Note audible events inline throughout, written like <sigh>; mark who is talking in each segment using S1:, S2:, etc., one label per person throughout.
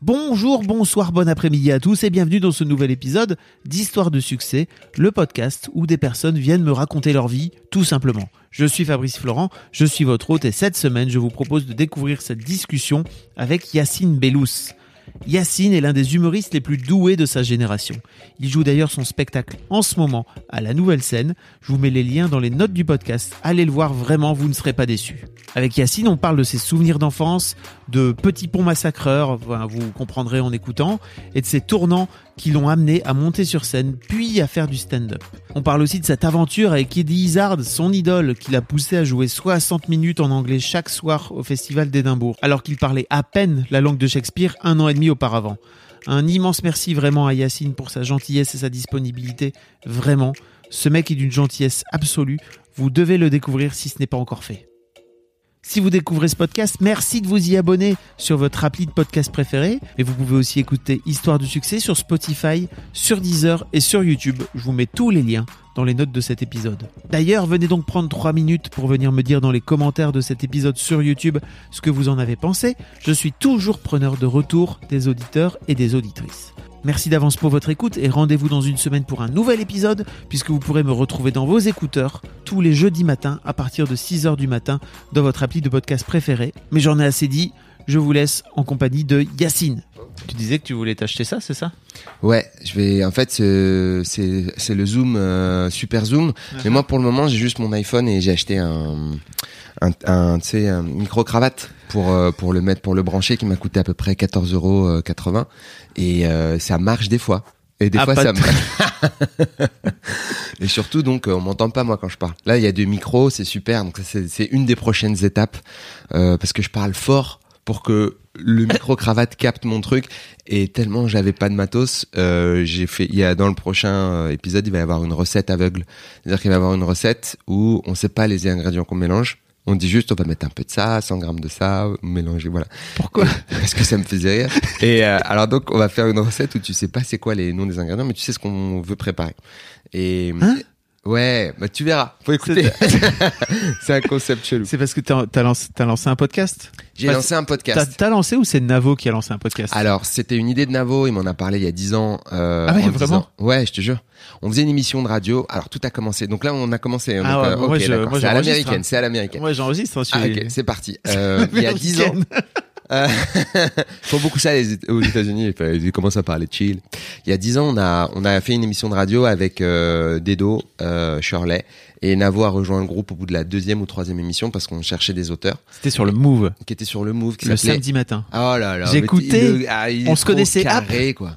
S1: Bonjour, bonsoir, bon après-midi à tous et bienvenue dans ce nouvel épisode d'Histoire de succès, le podcast où des personnes viennent me raconter leur vie, tout simplement. Je suis Fabrice Florent, je suis votre hôte et cette semaine je vous propose de découvrir cette discussion avec Yacine Bellous. Yacine est l'un des humoristes les plus doués de sa génération. Il joue d'ailleurs son spectacle en ce moment à la nouvelle scène. Je vous mets les liens dans les notes du podcast. Allez le voir vraiment, vous ne serez pas déçus. Avec Yacine, on parle de ses souvenirs d'enfance, de petits ponts massacreurs, vous comprendrez en écoutant, et de ses tournants qui l'ont amené à monter sur scène, puis à faire du stand-up. On parle aussi de cette aventure avec Eddie Izzard, son idole, qui l'a poussé à jouer 60 minutes en anglais chaque soir au Festival d'Édimbourg, alors qu'il parlait à peine la langue de Shakespeare un an et demi auparavant. Un immense merci vraiment à Yacine pour sa gentillesse et sa disponibilité. Vraiment, ce mec est d'une gentillesse absolue. Vous devez le découvrir si ce n'est pas encore fait. Si vous découvrez ce podcast, merci de vous y abonner sur votre appli de podcast préféré. Et vous pouvez aussi écouter Histoire du succès sur Spotify, sur Deezer et sur YouTube. Je vous mets tous les liens dans les notes de cet épisode. D'ailleurs, venez donc prendre 3 minutes pour venir me dire dans les commentaires de cet épisode sur YouTube ce que vous en avez pensé. Je suis toujours preneur de retour des auditeurs et des auditrices. Merci d'avance pour votre écoute et rendez-vous dans une semaine pour un nouvel épisode puisque vous pourrez me retrouver dans vos écouteurs tous les jeudis matins à partir de 6h du matin dans votre appli de podcast préféré. Mais j'en ai assez dit, je vous laisse en compagnie de Yacine. Tu disais que tu voulais t'acheter ça, c'est ça?
S2: Ouais, je vais. En fait, c'est c'est c'est le zoom euh, super zoom. Mais moi, pour le moment, j'ai juste mon iPhone et j'ai acheté un un, un tu sais un micro cravate pour euh, pour le mettre pour le brancher qui m'a coûté à peu près 14,80 euros et euh, ça marche des fois. Et des
S1: Ah,
S2: fois ça
S1: de-
S2: me... <laughs> <laughs> et surtout donc on m'entend pas moi quand je parle. Là il y a deux micros, c'est super. Donc c'est c'est une des prochaines étapes euh, parce que je parle fort pour que le <laughs> micro cravate capte mon truc et tellement j'avais pas de matos, euh, j'ai fait il y a dans le prochain euh, épisode, il va y avoir une recette aveugle. C'est-à-dire qu'il va y avoir une recette où on sait pas les ingrédients qu'on mélange. On dit juste on va mettre un peu de ça, 100 grammes de ça, mélanger voilà.
S1: Pourquoi <laughs>
S2: Parce que ça me faisait rire. Et euh, alors donc on va faire une recette où tu sais pas c'est quoi les noms des ingrédients, mais tu sais ce qu'on veut préparer. Et
S1: Hein?
S2: Ouais, bah tu verras. Faut écouter. <laughs> c'est un concept chelou.
S1: C'est parce que t'as as lancé, lancé un podcast?
S2: J'ai lancé un podcast.
S1: t'as lancé ou c'est Navo qui a lancé un podcast?
S2: Alors, c'était une idée de Navo, il m'en a parlé il y a 10 ans. Euh,
S1: Ah ouais,
S2: en me
S1: vraiment?
S2: Ouais, je te jure. On faisait une émission de radio. Alors, tout a commencé. Donc là, on a commencé.
S1: Ah ouais,
S2: euh,
S1: moi, je- moi,
S2: c'est à l'américaine,
S1: hein.
S2: c'est à l'américaine.
S1: Moi j'enregistre. hein,
S2: Ah, ok, c'est parti. Euh, <laughs> il y a 10 ans. Euh, <laughs> font beaucoup ça les- aux États-Unis. Ils commencent à parler chill. Il y a 10 ans, on a, on a fait une émission de radio avec euh, Dedo, euh, Shirley. Et Navo a rejoint le groupe au bout de la deuxième ou troisième émission parce qu'on cherchait des auteurs
S1: C'était sur le Move,
S2: qui étaient sur le move. Qui
S1: le samedi matin.
S2: Oh là là.
S1: J'écoutais,
S2: ah,
S1: on se connaissait
S2: carré, quoi.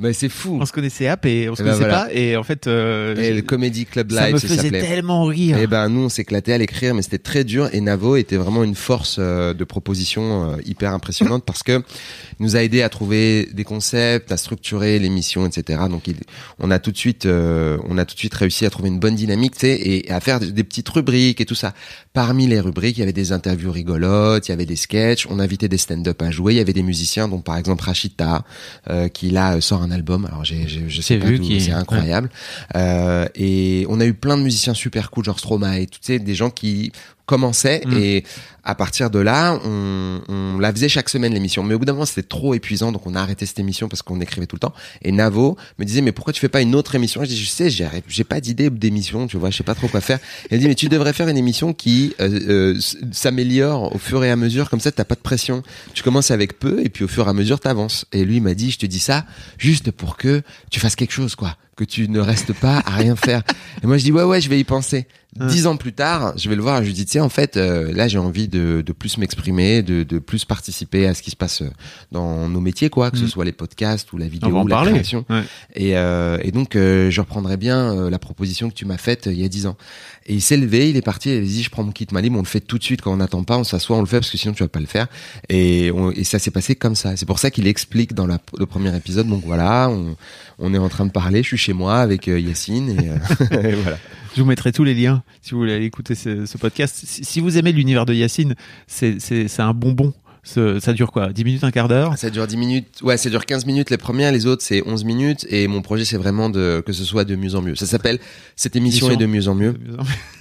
S2: Mais c'est fou.
S1: On se connaissait app et on se
S2: Eh ben
S1: connaissait
S2: voilà.
S1: pas et en fait euh,
S2: Et le Comedy Club
S1: ça
S2: Live,
S1: me
S2: ça
S1: faisait
S2: s'appelait.
S1: tellement rire.
S2: Et ben nous on s'éclatait à l'écrire, mais c'était très dur. Et Navo était vraiment une force euh, de proposition euh, hyper impressionnante parce que il nous a aidé à trouver des concepts, à structurer l'émission, etc. Donc il- on a tout de suite, euh, on a tout de suite réussi à trouver une bonne dynamique, tu sais, et à faire des, petites rubriques et tout ça. Parmi les rubriques, il y avait des interviews rigolotes, il y avait des sketchs, on invitait des stand-up à jouer, il y avait des musiciens, dont par exemple Rachita, qui là sort un album. Alors j'ai, j'ai- je sais pas
S1: qui-
S2: c'est incroyable. Euh, et on a eu plein de musiciens super cool, genre Stromae, tu sais, des gens qui commençaient
S1: Mm.
S2: et à partir de là, on, on la faisait chaque semaine l'émission. Mais au bout d'un moment, c'était trop épuisant, donc on a arrêté cette émission parce qu'on écrivait tout le temps. Et Navo me disait, mais pourquoi tu fais pas une autre émission? Je dis, je sais, j'ai j'ai pas d'idée d'émission, tu vois, je sais pas trop quoi faire. Elle dit, mais tu devrais faire une émission qui euh, euh, s'améliore au fur et à mesure, comme ça, t'as pas de pression. Tu commences avec peu et puis au fur et à mesure, t'avances. Et lui il m'a dit, je te dis ça juste pour que tu fasses quelque chose, quoi. Que tu ne restes pas à rien faire. Et moi, je dis, ouais, ouais, je vais y penser. Dix ans plus tard, je vais le voir et je lui dis, tu sais, en fait, euh, là, j'ai envie de, de plus m'exprimer, de, de plus participer à ce qui se passe euh, dans nos métiers, quoi, que ce
S1: Mm.
S2: soit les podcasts ou la vidéo ou la
S1: parler.
S2: création.
S1: Ouais.
S2: Et, euh, et donc, euh, je reprendrai bien la proposition que tu m'as faite il y a dix ans. Il s'est levé, il est parti, il a dit, je prends mon kit Malim, on le fait tout de suite quand on n'attend pas, on s'assoit, on le fait parce que sinon tu vas pas le faire. Et, ça s'est passé comme ça. C'est pour ça qu'il explique dans le premier épisode. Donc voilà, on, est en train de parler, je suis chez moi avec euh, Yacine et, euh, <laughs> voilà.
S1: Je vous mettrai tous les liens si vous voulez aller écouter ce, podcast. Si, si vous aimez l'univers de Yacine, c'est un bonbon. Ce- ça dure quoi 10 minutes, un quart d'heure?
S2: Ça dure 10 minutes. Ouais, ça dure 15 minutes les premières, les autres c'est 11 minutes et mon projet c'est vraiment de que ce soit de mieux en mieux. Ça s'appelle <laughs> cette émission
S1: Émission.
S2: est de mieux en mieux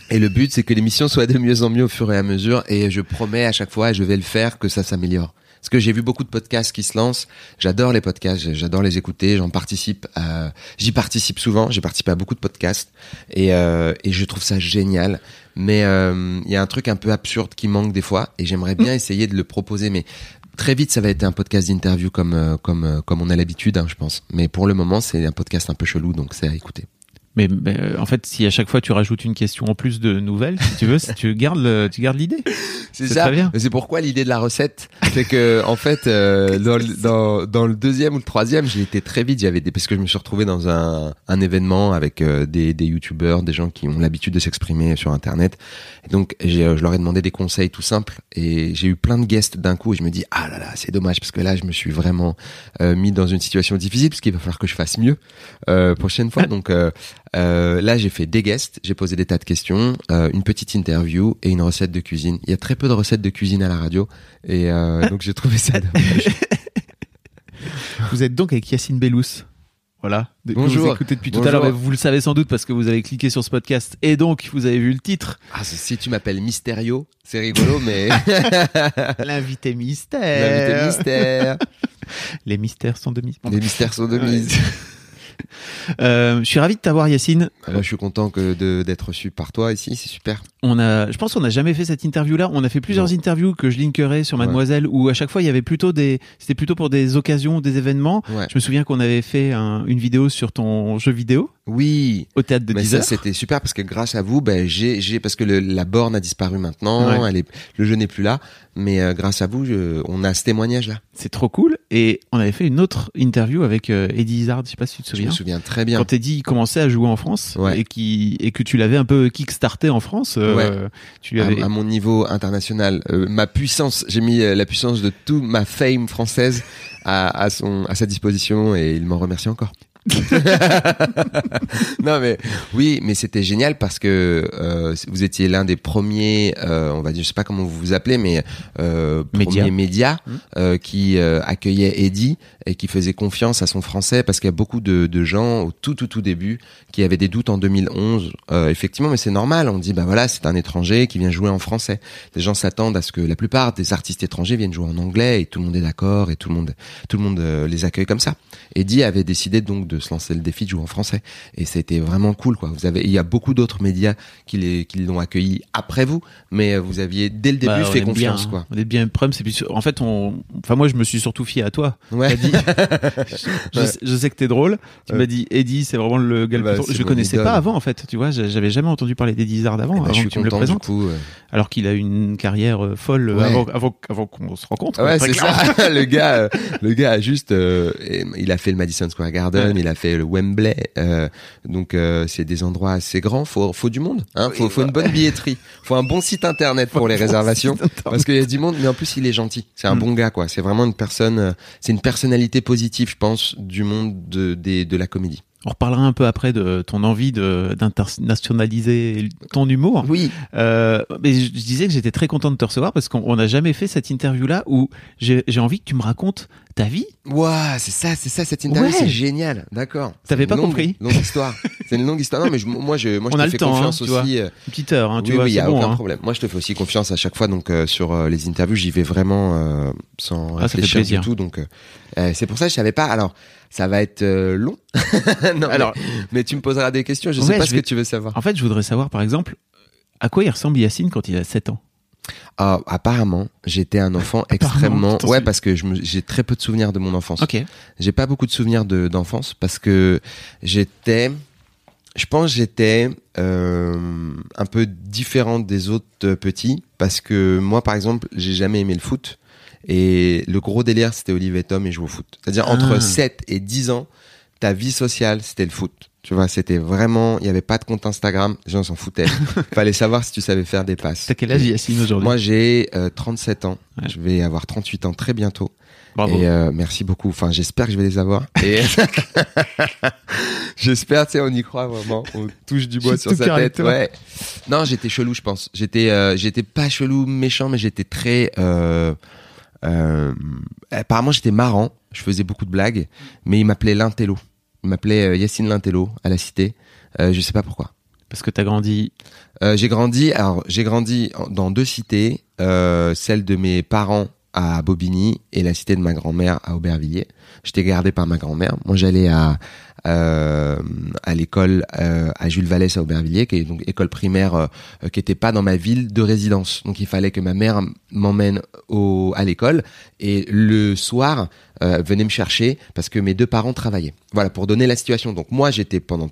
S2: et le but c'est que l'émission soit de mieux en mieux au fur et à mesure et je promets à chaque fois et je vais le faire que ça s'améliore. Parce que j'ai vu beaucoup de podcasts qui se lancent. J'adore les podcasts, j'adore les écouter, j'en participe. à- J'y participe souvent. J'ai participé à beaucoup de podcasts et, euh, et je trouve ça génial. Mais euh, il y a un truc un peu absurde qui manque des fois et j'aimerais bien essayer de le proposer. Mais très vite, ça va être un podcast d'interview comme euh, comme euh, comme on a l'habitude, hein, je pense. Mais pour le moment, c'est un podcast un peu chelou, donc c'est à écouter.
S1: Mais, mais, euh, en fait, si à chaque fois tu rajoutes une question en plus de nouvelles, si tu veux, si tu gardes le, tu gardes l'idée. <laughs>
S2: C'est ça. C'est pourquoi l'idée de la recette, c'est que en fait, euh, <laughs> dans, le, dans, dans le deuxième ou le troisième, j'ai été très vite. J'avais des parce que je me suis retrouvé dans un, un événement avec euh, des, des youtubeurs, des gens qui ont l'habitude de s'exprimer sur Internet. Et donc, je leur ai demandé des conseils tout simples et j'ai eu plein de guests d'un coup. Et je me dis ah là là, c'est dommage parce que là, je me suis vraiment euh, mis dans une situation difficile parce qu'il va falloir que je fasse mieux prochaine fois. <laughs> Donc euh, là, j'ai fait des guests, j'ai posé des tas de questions, euh, une petite interview et une recette de cuisine. Il y a très peu de recettes de cuisine à la radio et euh, <laughs> donc j'ai trouvé ça dommage. <laughs>
S1: Vous êtes donc avec Yacine Bellous. Voilà. Que
S2: Bonjour.
S1: Vous écoutez depuis tout à l'heure. Vous le savez sans doute parce que vous avez cliqué sur ce podcast et donc vous avez vu le titre.
S2: Ah, si tu m'appelles Mysterio, c'est rigolo, mais <laughs>
S1: L'invité mystère.
S2: l'invité mystère.
S1: Les mystères sont de mise.
S2: Les mystères sont de mise. <laughs>
S1: Euh, je suis ravi de t'avoir Yacine.
S2: Alors, je suis content que d'être reçu par toi ici, c'est super.
S1: On a, je pense qu'on n'a jamais fait cette interview-là. On a fait plusieurs
S2: Non.
S1: interviews que je linkerai sur
S2: Ouais.
S1: Mademoiselle où à chaque fois il y avait plutôt des, c'était plutôt pour des occasions, des événements.
S2: Ouais.
S1: Je me souviens qu'on avait fait un- une vidéo sur ton jeu vidéo
S2: Oui,
S1: au théâtre de
S2: mais
S1: 10
S2: ça c'était super parce que grâce à vous, ben j'ai j'ai parce que le- la borne a disparu maintenant,
S1: Ouais.
S2: elle est, le jeu n'est plus là, mais euh, grâce à vous, je- on a ce témoignage là.
S1: C'est trop cool. Et on avait fait une autre interview avec euh, Eddie Izzard. Je sais pas si tu te
S2: Je me
S1: souviens.
S2: souviens très bien.
S1: Quand Eddie commençait à jouer en France
S2: Ouais.
S1: et qui et que tu l'avais un peu kickstarté en France, euh, tu lui
S2: à,
S1: avais.
S2: à mon niveau international, euh, ma puissance, j'ai mis euh, la puissance de toute ma fame française à, à son à sa disposition et il m'en remercie encore. <laughs> non mais oui, mais c'était génial parce que euh, vous étiez l'un des premiers, euh, on va dire, je sais pas comment vous vous appelez, mais euh,
S1: Média.
S2: premiers médias
S1: Mmh.
S2: euh, qui euh, accueillait Eddie et qui faisait confiance à son français parce qu'il y a beaucoup de, de gens au tout tout tout début qui avaient des doutes en 2011. Euh, effectivement, mais c'est normal. On dit bah voilà, c'est un étranger qui vient jouer en français. Les gens s'attendent à ce que la plupart des artistes étrangers viennent jouer en anglais et tout le monde est d'accord et tout le monde tout le monde euh, les accueille comme ça. Eddie avait décidé donc de se lancer le défi de jouer en français et c'était vraiment cool quoi. Vous avez il y a beaucoup d'autres médias qui les qui l'ont accueilli après vous, mais euh, vous aviez dès le début
S1: Bah, on
S2: fait confiance
S1: bien,
S2: quoi.
S1: hein. On est bien prêts. C'est en fait on. Enfin moi je me suis surtout fié à toi.
S2: Ouais.
S1: Dit- <laughs> je, sais, je sais que t'es drôle. Tu m'as dit Eddie, c'est vraiment le gars le
S2: Bah,
S1: plus Je le connaissais
S2: idole.
S1: pas avant en fait. Tu vois, j'avais jamais entendu parler d'Eddie Izzard avant,
S2: Eh ben,
S1: avant
S2: je
S1: que
S2: suis
S1: tu me le
S2: content
S1: présentes.
S2: coup. euh.
S1: Alors qu'il a une carrière euh, folle euh,
S2: Ouais.
S1: avant, avant, avant qu'on se rencontre.
S2: Ouais, c'est ça. <laughs> le gars, euh, le gars a juste, euh, il a fait le Madison Square Garden,
S1: Ouais.
S2: il a fait le Wembley. euh, donc euh, c'est des endroits assez grands. Faut, faut du monde. Hein, faut, faut une bonne billetterie. Faut un bon site internet pour les réservations. Parce qu'il y a du monde, mais en plus il est gentil. C'est un
S1: Mm.
S2: bon gars, quoi. C'est vraiment une personne. euh, C'est une personnalité positive, je pense, du monde de, de la comédie.
S1: On reparlera un peu après de ton envie de d'internationaliser ton humour.
S2: Oui.
S1: Euh, mais je, disais que j'étais très content de te recevoir parce qu'on on n'a jamais fait cette interview-là où j'ai envie que tu me racontes ta vie.
S2: Waouh, c'est ça, c'est ça cette interview,
S1: Ouais.
S2: c'est génial. D'accord.
S1: T'avais pas
S2: longue-
S1: compris
S2: Longue histoire. C'est une longue histoire. Non, mais je- moi, je, moi, je <laughs>
S1: On
S2: te
S1: a le
S2: fais
S1: temps,
S2: confiance
S1: hein, tu vois.
S2: aussi. euh,
S1: Une petite heure, hein, tu
S2: oui,
S1: vois,
S2: oui, il y
S1: c'est
S2: a
S1: bon.
S2: aucun
S1: hein.
S2: problème. Moi, je te fais aussi confiance à chaque fois, donc euh, sur euh, les interviews, j'y vais vraiment sans
S1: Ah,
S2: réfléchir du tout. Donc, euh, c'est pour ça que je savais pas. Alors, ça va être euh, long. <laughs> non,
S1: Alors,
S2: mais, mais tu me poseras des questions. Je
S1: Ouais,
S2: sais pas ce
S1: vais-
S2: que tu veux savoir.
S1: en fait, je voudrais savoir, par exemple, à quoi il ressemble Yacine quand il a 7 ans?
S2: Ah, apparemment, j'étais un enfant extrêmement. Ouais, parce que j'ai très peu de souvenirs de mon enfance.
S1: Ok.
S2: J'ai pas beaucoup de souvenirs de d'enfance parce que j'étais, je pense, que j'étais euh, un peu différent des autres petits parce que moi, par exemple, j'ai jamais aimé le foot et le gros délire c'était Olivier Tom et jouer au foot. C'est-à-dire entre
S1: Ah.
S2: 7 et 10 ans, ta vie sociale c'était le foot. Tu vois, c'était vraiment, il y avait pas de compte Instagram, les gens s'en foutaient. <laughs> Fallait savoir si tu savais faire des passes.
S1: T'as quel âge Yacine aujourd'hui
S2: Moi, j'ai euh, 37 ans.
S1: Ouais.
S2: Je vais avoir 38 ans très bientôt.
S1: Bravo.
S2: Et euh, merci beaucoup. Enfin, j'espère que je vais les avoir. <laughs> Et <laughs> j'espère, tu sais, on y croit vraiment. On touche du bois sur sa tête. Ouais. Non, j'étais chelou, je pense. J'étais, euh, j'étais pas chelou, méchant, mais j'étais très. Euh, euh, apparemment, j'étais marrant. Je faisais beaucoup de blagues, mais il m'appelait Lintello. Il m'appelait euh, Yacine Lintello à la cité. Euh, je sais pas pourquoi.
S1: Parce que t'as grandi.
S2: Euh, j'ai grandi, alors j'ai grandi dans deux cités, euh, celle de mes parents à Bobigny et la cité de ma grand-mère à Aubervilliers. J'étais gardé par ma grand-mère. Moi, j'allais à euh, à l'école euh, à Jules Vallès à Aubervilliers, qui est donc école primaire euh, qui était pas dans ma ville de résidence. Donc il fallait que ma mère m'emmène à l'école et le soir venait me chercher parce que mes deux parents travaillaient. Voilà pour donner la situation. Donc moi, j'étais pendant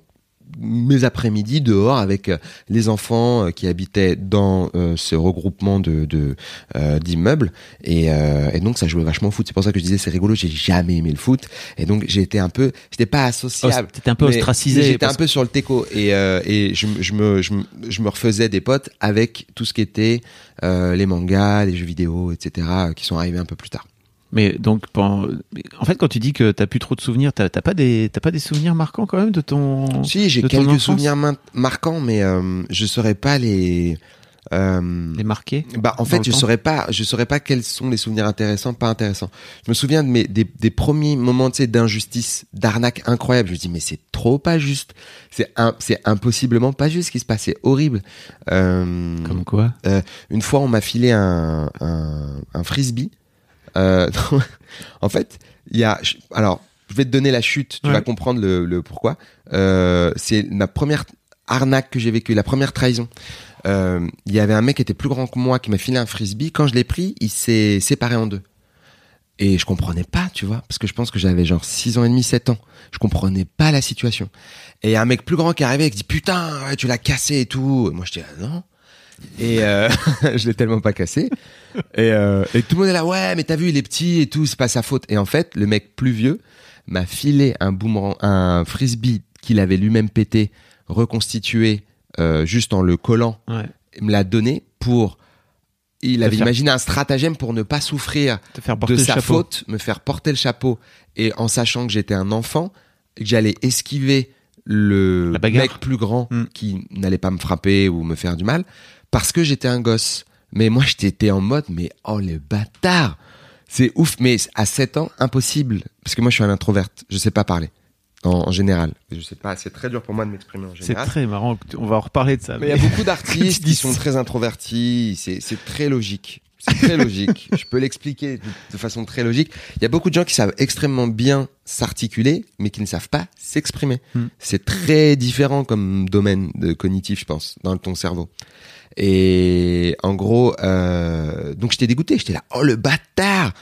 S2: mes après-midi dehors avec euh, les enfants euh, qui habitaient dans euh, ce regroupement de de, euh, d'immeubles. Et, euh, et donc ça jouait vachement au foot. C'est pour ça que je disais c'est rigolo j'ai jamais aimé le foot. Et donc j'ai été un peu j'étais pas associable.
S1: Oh, t'étais un peu
S2: mais-
S1: ostracisé
S2: mais j'étais
S1: parce
S2: un peu sur le teco. Et euh, et je, me- je me je me je me refaisais des potes avec tout ce qui était euh, les mangas les jeux vidéo etc qui sont arrivés un peu plus tard
S1: Mais donc, en fait, quand tu dis que t'as plus trop de souvenirs, t'as pas des, t'as pas des souvenirs marquants quand même de ton.
S2: si j'ai quelques
S1: enfance
S2: souvenirs marquants mais euh, je saurais pas les euh,
S1: Les marqués.
S2: Bah en fait je
S1: temps
S2: saurais pas je saurais pas quels sont les souvenirs intéressants pas intéressants. Je me souviens de mes des, des premiers moments tu sais d'injustice d'arnaque incroyable. Je me dis mais c'est trop pas juste. C'est un c'est impossiblement pas juste ce qui se passe. C'est horrible. Euh,
S1: Comme quoi
S2: une fois on m'a filé un un, un frisbee. Euh, <laughs> en fait il y a alors je vais te donner la chute. Tu
S1: Ouais.
S2: vas comprendre le, le pourquoi. Euh, c'est ma première arnaque que j'ai vécue, la première trahison. Euh, Il y avait un mec qui était plus grand que moi qui m'a filé un frisbee. Quand je l'ai pris, il s'est séparé en deux. Et je comprenais pas, tu vois, parce que je pense que j'avais genre 6 ans et demi, 7 ans. Je comprenais pas la situation. Et il y a un mec plus grand qui arrivait et qui dit putain, tu l'as cassé et tout. Et moi je dis ah, non. Et euh, <laughs> je l'ai tellement pas cassé. Et, euh, et tout le monde est là, ouais, mais t'as vu, il est petit et tout, c'est pas sa faute. Et en fait, le mec plus vieux m'a filé un boomerang, un frisbee qu'il avait lui-même pété, reconstitué, euh, juste en le collant
S1: Ouais.
S2: il me l'a donné pour il avait
S1: faire-
S2: imaginé un stratagème pour ne pas souffrir
S1: faire
S2: de sa faute, me faire porter le chapeau et en sachant que j'étais un enfant, que j'allais esquiver le mec plus grand
S1: Mm.
S2: qui n'allait pas me frapper ou me faire du mal parce que j'étais un gosse. Mais moi j'étais en mode mais oh le bâtard. C'est ouf mais à 7 ans impossible parce que moi je suis un introverte, je sais pas parler. En, en général, je sais pas, c'est très dur pour moi de m'exprimer en
S1: C'est
S2: général.
S1: très marrant. On va en reparler de ça.
S2: Mais il y a beaucoup d'artistes <laughs> qui sont très introvertis. C'est c'est très logique. C'est très logique. Je peux l'expliquer de, façon très logique. Il y a beaucoup de gens qui savent extrêmement bien s'articuler, mais qui ne savent pas s'exprimer.
S1: Hmm.
S2: C'est très différent comme domaine de cognitif, je pense, dans ton cerveau. Et en gros, euh, donc j'étais dégoûté. J'étais là, oh le bâtard.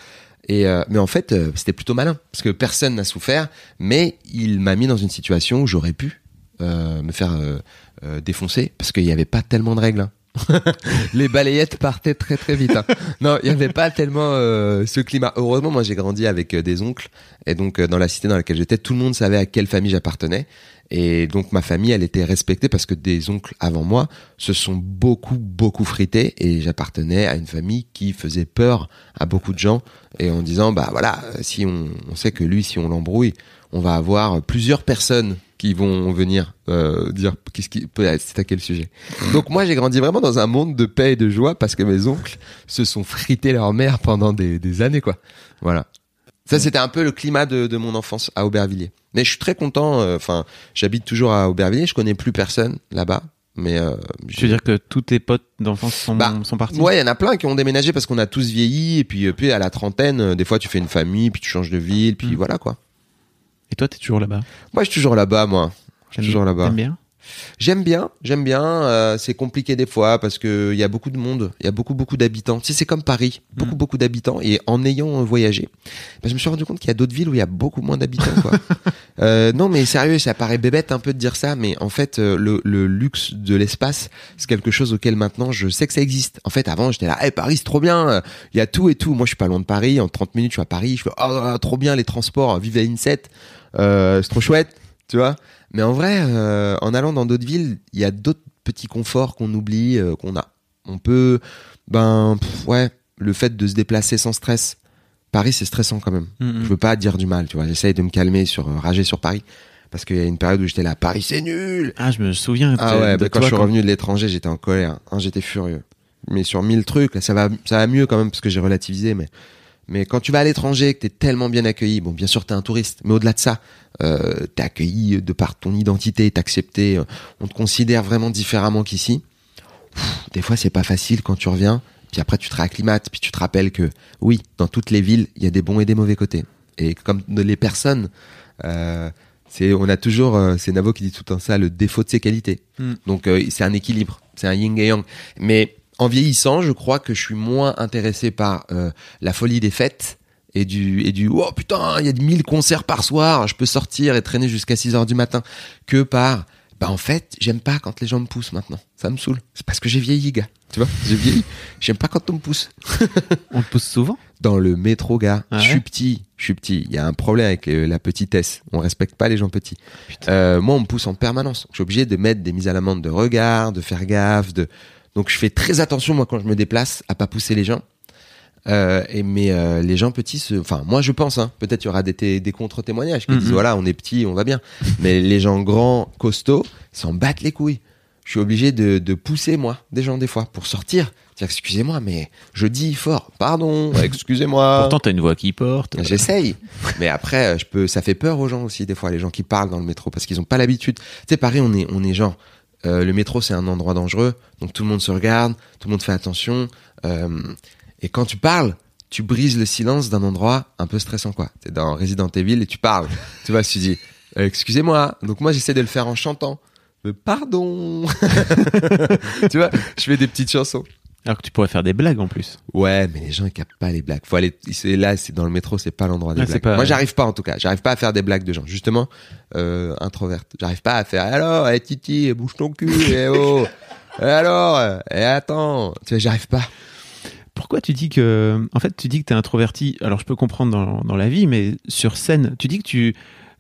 S2: Et euh, mais en fait, euh, c'était plutôt malin parce que personne n'a souffert, mais il m'a mis dans une situation où j'aurais pu euh, me faire euh, euh, défoncer parce qu'il n'y avait pas tellement de règles. hein. <laughs> Les balayettes partaient très très vite. hein. Non, il n'y avait pas tellement euh, ce climat. Heureusement, moi j'ai grandi avec euh, des oncles et donc euh, dans la cité dans laquelle j'étais, tout le monde savait à quelle famille j'appartenais. Et donc ma famille, elle était respectée parce que des oncles avant moi se sont beaucoup beaucoup frités et j'appartenais à une famille qui faisait peur à beaucoup de gens et en disant bah voilà euh, si on, on sait que lui si on l'embrouille on va avoir plusieurs personnes qui vont venir euh, dire qu'est-ce qui peut c'est à quel sujet. Donc moi j'ai grandi vraiment dans un monde de paix et de joie parce que mes oncles se sont frités leur mère pendant des, des années quoi. Voilà. Ça c'était un peu le climat de, de mon enfance à Aubervilliers. Mais je suis très content. euh, Enfin, j'habite toujours à Aubervilliers. Je connais plus personne là-bas, mais euh,
S1: Je veux dire que tous tes potes d'enfance sont,
S2: Bah,
S1: sont partis?
S2: Ouais, il y en a plein qui ont déménagé parce qu'on a tous vieilli et puis, euh, puis à la trentaine, euh, des fois tu fais une famille, puis tu changes de ville, puis
S1: Mm.
S2: voilà quoi.
S1: Et toi, t'es toujours là-bas.
S2: Moi, je suis toujours là-bas, moi. Je suis toujours là-bas.
S1: T'aimes bien
S2: J'aime bien, j'aime bien. euh, c'est compliqué des fois parce que il y a beaucoup de monde, il y a beaucoup beaucoup d'habitants. Tu sais, c'est comme Paris, beaucoup
S1: Mm.
S2: beaucoup d'habitants. Et en ayant voyagé, ben, je me suis rendu compte qu'il y a d'autres villes où il y a beaucoup moins d'habitants. <laughs> Euh, non, mais sérieux, ça paraît bébête un peu de dire ça, mais en fait, euh, le, le luxe de l'espace, c'est quelque chose auquel maintenant je sais que ça existe. En fait, avant, j'étais là, hey, Paris, c'est trop bien, il y a tout et tout. Moi, je suis pas loin de Paris, en 30 minutes, je suis à Paris, je fais, oh, trop bien les transports, vive la ligne 7, euh, c'est trop chouette, tu vois. Mais en vrai, euh, en allant dans d'autres villes, il y a d'autres petits conforts qu'on oublie, euh, qu'on a. On peut, ben, pff, ouais, le fait de se déplacer sans stress. Paris, c'est stressant quand même.
S1: Mhm.
S2: Je veux pas dire du mal, tu vois. J'essaye de me calmer sur euh, rager sur Paris. Parce qu'il y a une période où j'étais là, Paris, c'est nul.
S1: Ah, je me souviens.
S2: Ah
S1: de-
S2: ouais,
S1: de
S2: bah, quand je suis revenu de l'étranger, j'étais en colère. Hein, j'étais furieux. Mais sur mille trucs, là, ça va, ça va mieux quand même parce que j'ai relativisé. Mais, mais quand tu vas à l'étranger, que t'es tellement bien accueilli, bon, bien sûr, t'es un touriste. Mais au-delà de ça, euh, t'es accueilli de par ton identité, t'es accepté. euh, on te considère vraiment différemment qu'ici. Des fois, c'est pas facile quand tu reviens. Puis après, tu te réacclimates. Puis tu te rappelles que, oui, dans toutes les villes, il y a des bons et des mauvais côtés. Et comme les personnes, euh, c'est, on a toujours, euh, c'est Navo qui dit tout le temps ça, le défaut de ses qualités.
S1: Mm.
S2: Donc euh, c'est un équilibre, c'est un yin et yang. Mais en vieillissant, je crois que je suis moins intéressé par euh, la folie des fêtes et du et du oh putain, il y a 1000 concerts par soir, je peux sortir et traîner jusqu'à 6 heures du matin que par bah en fait, j'aime pas quand les gens me poussent maintenant. Ça me saoule. C'est parce que j'ai vieilli, gars. Tu vois, j'ai vieilli. J'aime pas quand on me pousse. <laughs>
S1: On te pousse souvent?
S2: Dans le métro, gars.
S1: Ah
S2: je suis petit. Je suis petit. Il y a un problème avec la petitesse. On respecte pas les gens petits. Euh, moi, on me pousse en permanence. Je suis obligé de mettre des mises à l'amende de regard, de faire gaffe, de. Donc, je fais très attention moi quand je me déplace à pas pousser les gens. Euh, et mais euh, les gens petits, se... enfin moi je pense, hein, peut-être il y aura des, des contre-témoignages qui
S1: Mhm.
S2: disent voilà on est petit, on va bien. mais les gens grands, costauds, s'en battent les couilles. Je suis obligé de, de pousser moi des gens des fois pour sortir. Dire excusez-moi mais je dis fort, pardon, excusez-moi.
S1: Pourtant, t'as une voix qui porte.
S2: J'essaye, mais après, je peux, ça fait peur aux gens aussi des fois, les gens qui parlent dans le métro parce qu'ils ont pas l'habitude. Tu sais, Paris, on est, on est genre, euh, le métro c'est un endroit dangereux, donc tout le monde se regarde, tout le monde fait attention, euh, et quand tu parles, tu brises le silence d'un endroit un peu stressant quoi. T'es dans Resident Evil et tu parles, <laughs> tu vois, tu dis, euh, excusez-moi. Donc moi j'essaie de le faire en chantant. Euh, Pardon. <laughs> tu vois, je fais des petites chansons.
S1: Alors que tu pourrais faire des blagues en plus.
S2: Ouais, mais les gens ils captent pas les blagues. Faut aller, c'est là, c'est dans le métro, c'est pas l'endroit des blagues.
S1: pas-
S2: Moi, j'arrive pas en tout cas. J'arrive pas à faire des blagues de gens. Justement, euh, introverte. J'arrive pas à faire. Alors, eh, Titi, bouge ton cul, eh oh. Et alors, et attends. Tu vois, j'arrive pas.
S1: Pourquoi tu dis que, en fait, tu dis que t'es introverti? Alors, je peux comprendre dans, dans la vie, mais sur scène, tu dis que tu,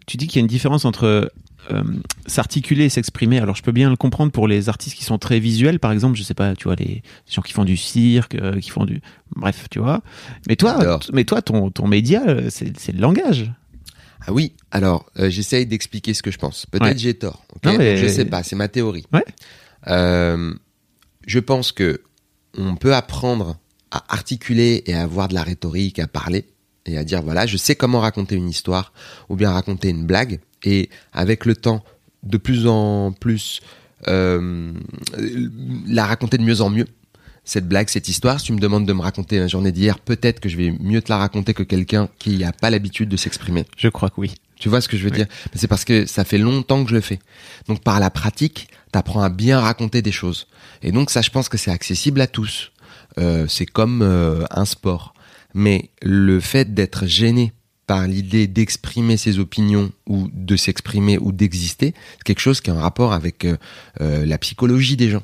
S1: tu dis qu'il y a une différence entre euh, s'articuler et s'exprimer. Alors, je peux bien le comprendre pour les artistes qui sont très visuels, par exemple. Je sais pas, tu vois, les gens qui font du cirque, euh, qui font du, bref, tu vois. Mais toi, mais toi, ton, ton média, euh, c'est, le langage.
S2: Ah oui. Alors, euh, j'essaye d'expliquer ce que je pense. Peut-être
S1: Ouais.
S2: j'ai tort. ok?
S1: Non, mais-
S2: Je sais pas. C'est ma théorie.
S1: Ouais.
S2: Euh, je pense que on peut apprendre à articuler et à avoir de la rhétorique, à parler et à dire voilà, je sais comment raconter une histoire ou bien raconter une blague. Et avec le temps, de plus en plus, euh, la raconter de mieux en mieux. Cette blague, cette histoire, si tu me demandes de me raconter la journée d'hier, peut-être que je vais mieux te la raconter que quelqu'un qui n'a pas l'habitude de s'exprimer.
S1: Je crois que oui.
S2: Tu vois ce que je veux
S1: Oui.
S2: dire? Mais C'est parce que ça fait longtemps que je le fais. Donc par la pratique, t'apprends à bien raconter des choses. Et donc ça, je pense que c'est accessible à tous. Euh, c'est comme euh, un sport. Mais le fait d'être gêné par l'idée d'exprimer ses opinions ou de s'exprimer ou d'exister, c'est quelque chose qui a un rapport avec euh, euh, la psychologie des gens.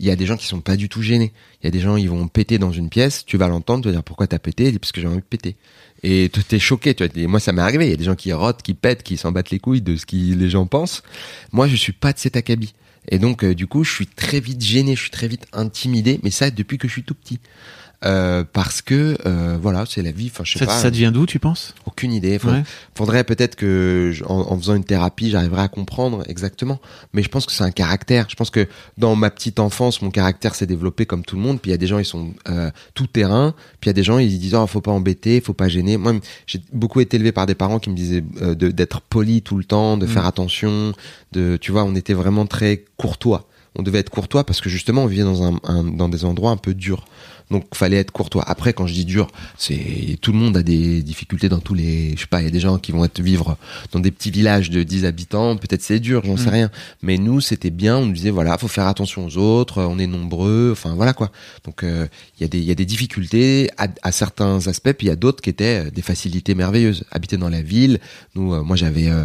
S2: Il y a des gens qui sont pas du tout gênés. Il y a des gens, ils vont péter dans une pièce, tu vas l'entendre, tu vas dire pourquoi t'as pété, parce que j'ai envie de péter. Et t- t'es choqué, tu vois. Moi, ça m'est arrivé. Il y a des gens qui rotent, qui pètent, qui s'en battent les couilles de ce que les gens pensent. Moi, je suis pas de cet acabit. Et donc, euh, du coup, je suis très vite gêné, je suis très vite intimidé. Mais ça, depuis que je suis tout petit. Euh, parce que, euh, voilà, c'est la vie. Enfin, je sais
S1: Ça,
S2: pas.
S1: ça devient d'où, tu penses?
S2: Aucune idée.
S1: Ouais.
S2: Faudrait peut-être que, je- en, en faisant une thérapie, j'arriverai à comprendre exactement. Mais je pense que c'est un caractère. Je pense que dans ma petite enfance, mon caractère s'est développé comme tout le monde. Puis il y a des gens, ils sont euh, tout terrain. Puis il y a des gens, ils disent, oh, faut pas embêter, faut pas gêner. Moi, j'ai beaucoup été élevé par des parents qui me disaient euh, d'être poli tout le temps, de
S1: Mm.
S2: faire attention. De, tu vois, on était vraiment très courtois. on devait être courtois parce que justement on vivait dans un, un- dans des endroits un peu durs. Donc fallait être courtois. Après quand je dis dur, c'est tout le monde a des difficultés dans tous les je sais pas, il y a des gens qui vont être vivre dans des petits villages de 10 habitants, peut-être c'est dur, j'en sais
S1: Mm.
S2: rien. Mais nous c'était bien, on nous disait voilà, faut faire attention aux autres, on est nombreux, enfin voilà quoi. Donc euh, il y a des il y a des difficultés à, à certains aspects puis il y a d'autres qui étaient euh, des facilités merveilleuses. Habiter dans la ville, nous euh, moi j'avais euh,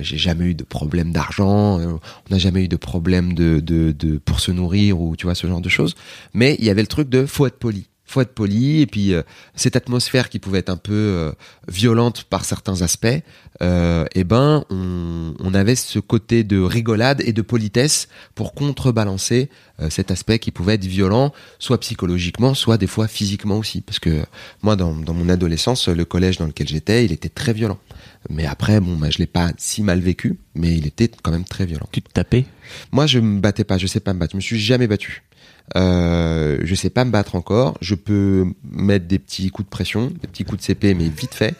S2: j'ai jamais eu de problème d'argent, on n'a jamais eu de problème de, de, de pour se nourrir ou tu vois ce genre de choses. Mais il y avait le truc de faut être poli. Faut être poli et puis euh, cette atmosphère qui pouvait être un peu euh, violente par certains aspects, euh, eh ben on, on avait ce côté de rigolade et de politesse pour contrebalancer cet aspect qui pouvait être violent, soit psychologiquement, soit des fois physiquement aussi. Parce que moi, dans, dans mon adolescence, le collège dans lequel j'étais, il était très violent. Mais après, bon, bah, je l'ai pas si mal vécu, mais il était quand même très violent.
S1: Tu te tapais?
S2: Moi, je me battais pas, je sais pas me battre. Je me suis jamais battu. Euh, je sais pas me battre encore. Je peux mettre des petits coups de pression, des petits coups de CP, mais vite fait.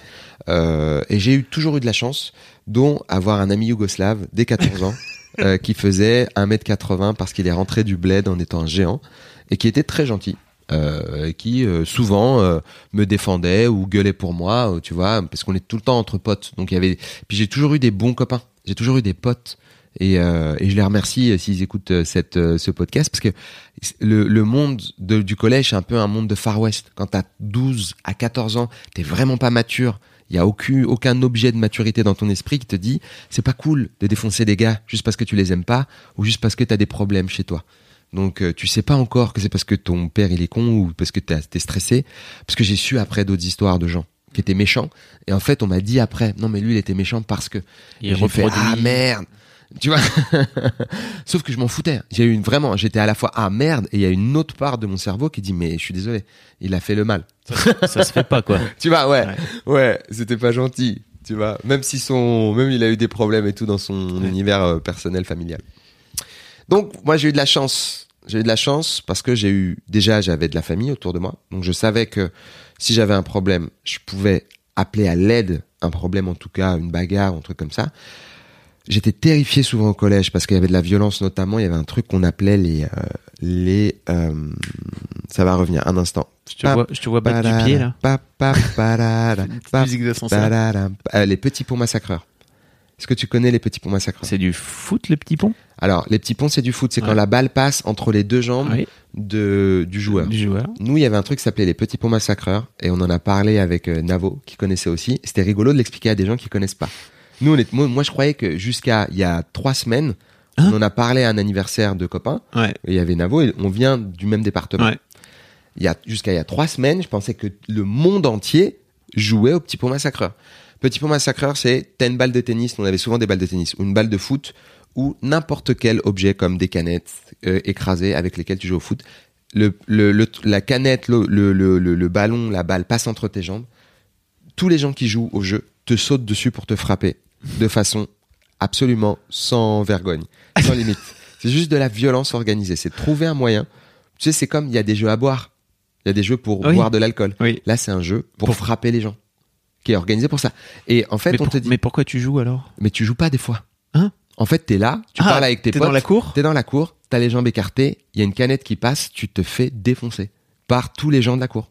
S2: Euh, et j'ai eu toujours eu de la chance, dont avoir un ami yougoslave dès 14 ans, <laughs> euh, qui faisait 1m80 parce qu'il est rentré du bled en étant un géant, et qui était très gentil. Euh, et qui euh, souvent euh, me défendait ou gueulait pour moi, euh, tu vois, parce qu'on est tout le temps entre potes. Donc il y avait, puis j'ai toujours eu des bons copains, j'ai toujours eu des potes et, euh, et je les remercie euh, s'ils écoutent euh, cette, euh, ce podcast parce que le, le monde de- du collège, c'est un peu un monde de Far West. Quand t'as 12 à 14 ans, t'es vraiment pas mature. Il y a aucun, aucun objet de maturité dans ton esprit qui te dit c'est pas cool de défoncer des gars juste parce que tu les aimes pas ou juste parce que t'as des problèmes chez toi. Donc tu sais pas encore que c'est parce que ton père il est con ou parce que t'es stressé. Parce que j'ai su après d'autres histoires de gens qui étaient méchants. Et en fait on m'a dit après non mais lui il était méchant parce que
S1: Il
S2: j'ai fait,
S1: reproduit.
S2: ah merde tu vois <laughs> sauf que je m'en foutais. J'ai eu une vraiment j'étais à la fois ah merde et il y a une autre part de mon cerveau qui dit mais je suis désolé il a fait le mal.
S1: Ça se fait pas, quoi. <laughs>
S2: tu vois ouais.
S1: Ouais.
S2: ouais, c'était pas gentil tu vois. Même si son même il a eu des problèmes et tout dans son
S1: Ouais.
S2: univers euh, personnel familial. Donc moi j'ai eu de la chance. J'ai eu de la chance parce que j'ai eu déjà j'avais de la famille autour de moi. Donc je savais que si j'avais un problème je pouvais appeler à l'aide. Un problème en tout cas une bagarre un truc comme ça J'étais terrifié souvent au collège parce qu'il y avait de la violence notamment. Il y avait un truc qu'on appelait les euh, les. euh, ça va revenir un instant.
S1: Je te vois, je te vois battre du pied, là.
S2: Pa, pa, <laughs> pa,
S1: Musique
S2: parara, euh, les petits ponts massacreurs. Est-ce que tu connais les petits ponts massacreurs?
S1: C'est du foot, le petit pont?
S2: Alors, les petits ponts, c'est du foot. C'est
S1: Ouais.
S2: quand la balle passe entre les deux jambes
S1: Oui.
S2: de, du joueur.
S1: Du joueur.
S2: Nous, il y avait un truc qui s'appelait les petits ponts massacreurs et on en a parlé avec euh, Navo qui connaissait aussi. C'était rigolo de l'expliquer à des gens qui connaissent pas. Nous, on est, moi, moi, je croyais que jusqu'à il y a trois semaines,
S1: Hein
S2: on en a parlé à un anniversaire de copains.
S1: Ouais.
S2: Et il y avait Navo et on vient du même département.
S1: Ouais.
S2: Il y a jusqu'à il y a trois semaines, je pensais que le monde entier jouait au petit pont massacreur. Petit pont massacreur, c'est t'as une balle de tennis. On avait souvent des balles de tennis ou une balle de foot ou n'importe quel objet comme des canettes euh, écrasées avec lesquelles tu joues au foot. Le, le, le- la canette, le ballon, la balle passe entre tes jambes. Tous les gens qui jouent au jeu te sautent dessus pour te frapper de façon absolument sans vergogne, sans <laughs> limite. C'est juste de la violence organisée. C'est trouver un moyen. Tu sais, c'est comme il y a des jeux à boire. Il y a des jeux pour
S1: Oui.
S2: boire de l'alcool.
S1: Oui.
S2: Là, c'est un jeu pour,
S1: Pour-
S2: frapper les gens, qui est organisé pour ça. Et en fait,
S1: mais,
S2: on
S1: pour-
S2: te dit,
S1: mais pourquoi tu joues alors?
S2: Mais tu joues pas des fois.
S1: Hein?
S2: En fait, t'es là, tu
S1: Ah,
S2: parles avec tes
S1: t'es
S2: potes.
S1: dans la cour?
S2: T'es dans la cour, t'as les jambes écartées, il y a une canette qui passe, tu te fais défoncer par tous les gens de la cour.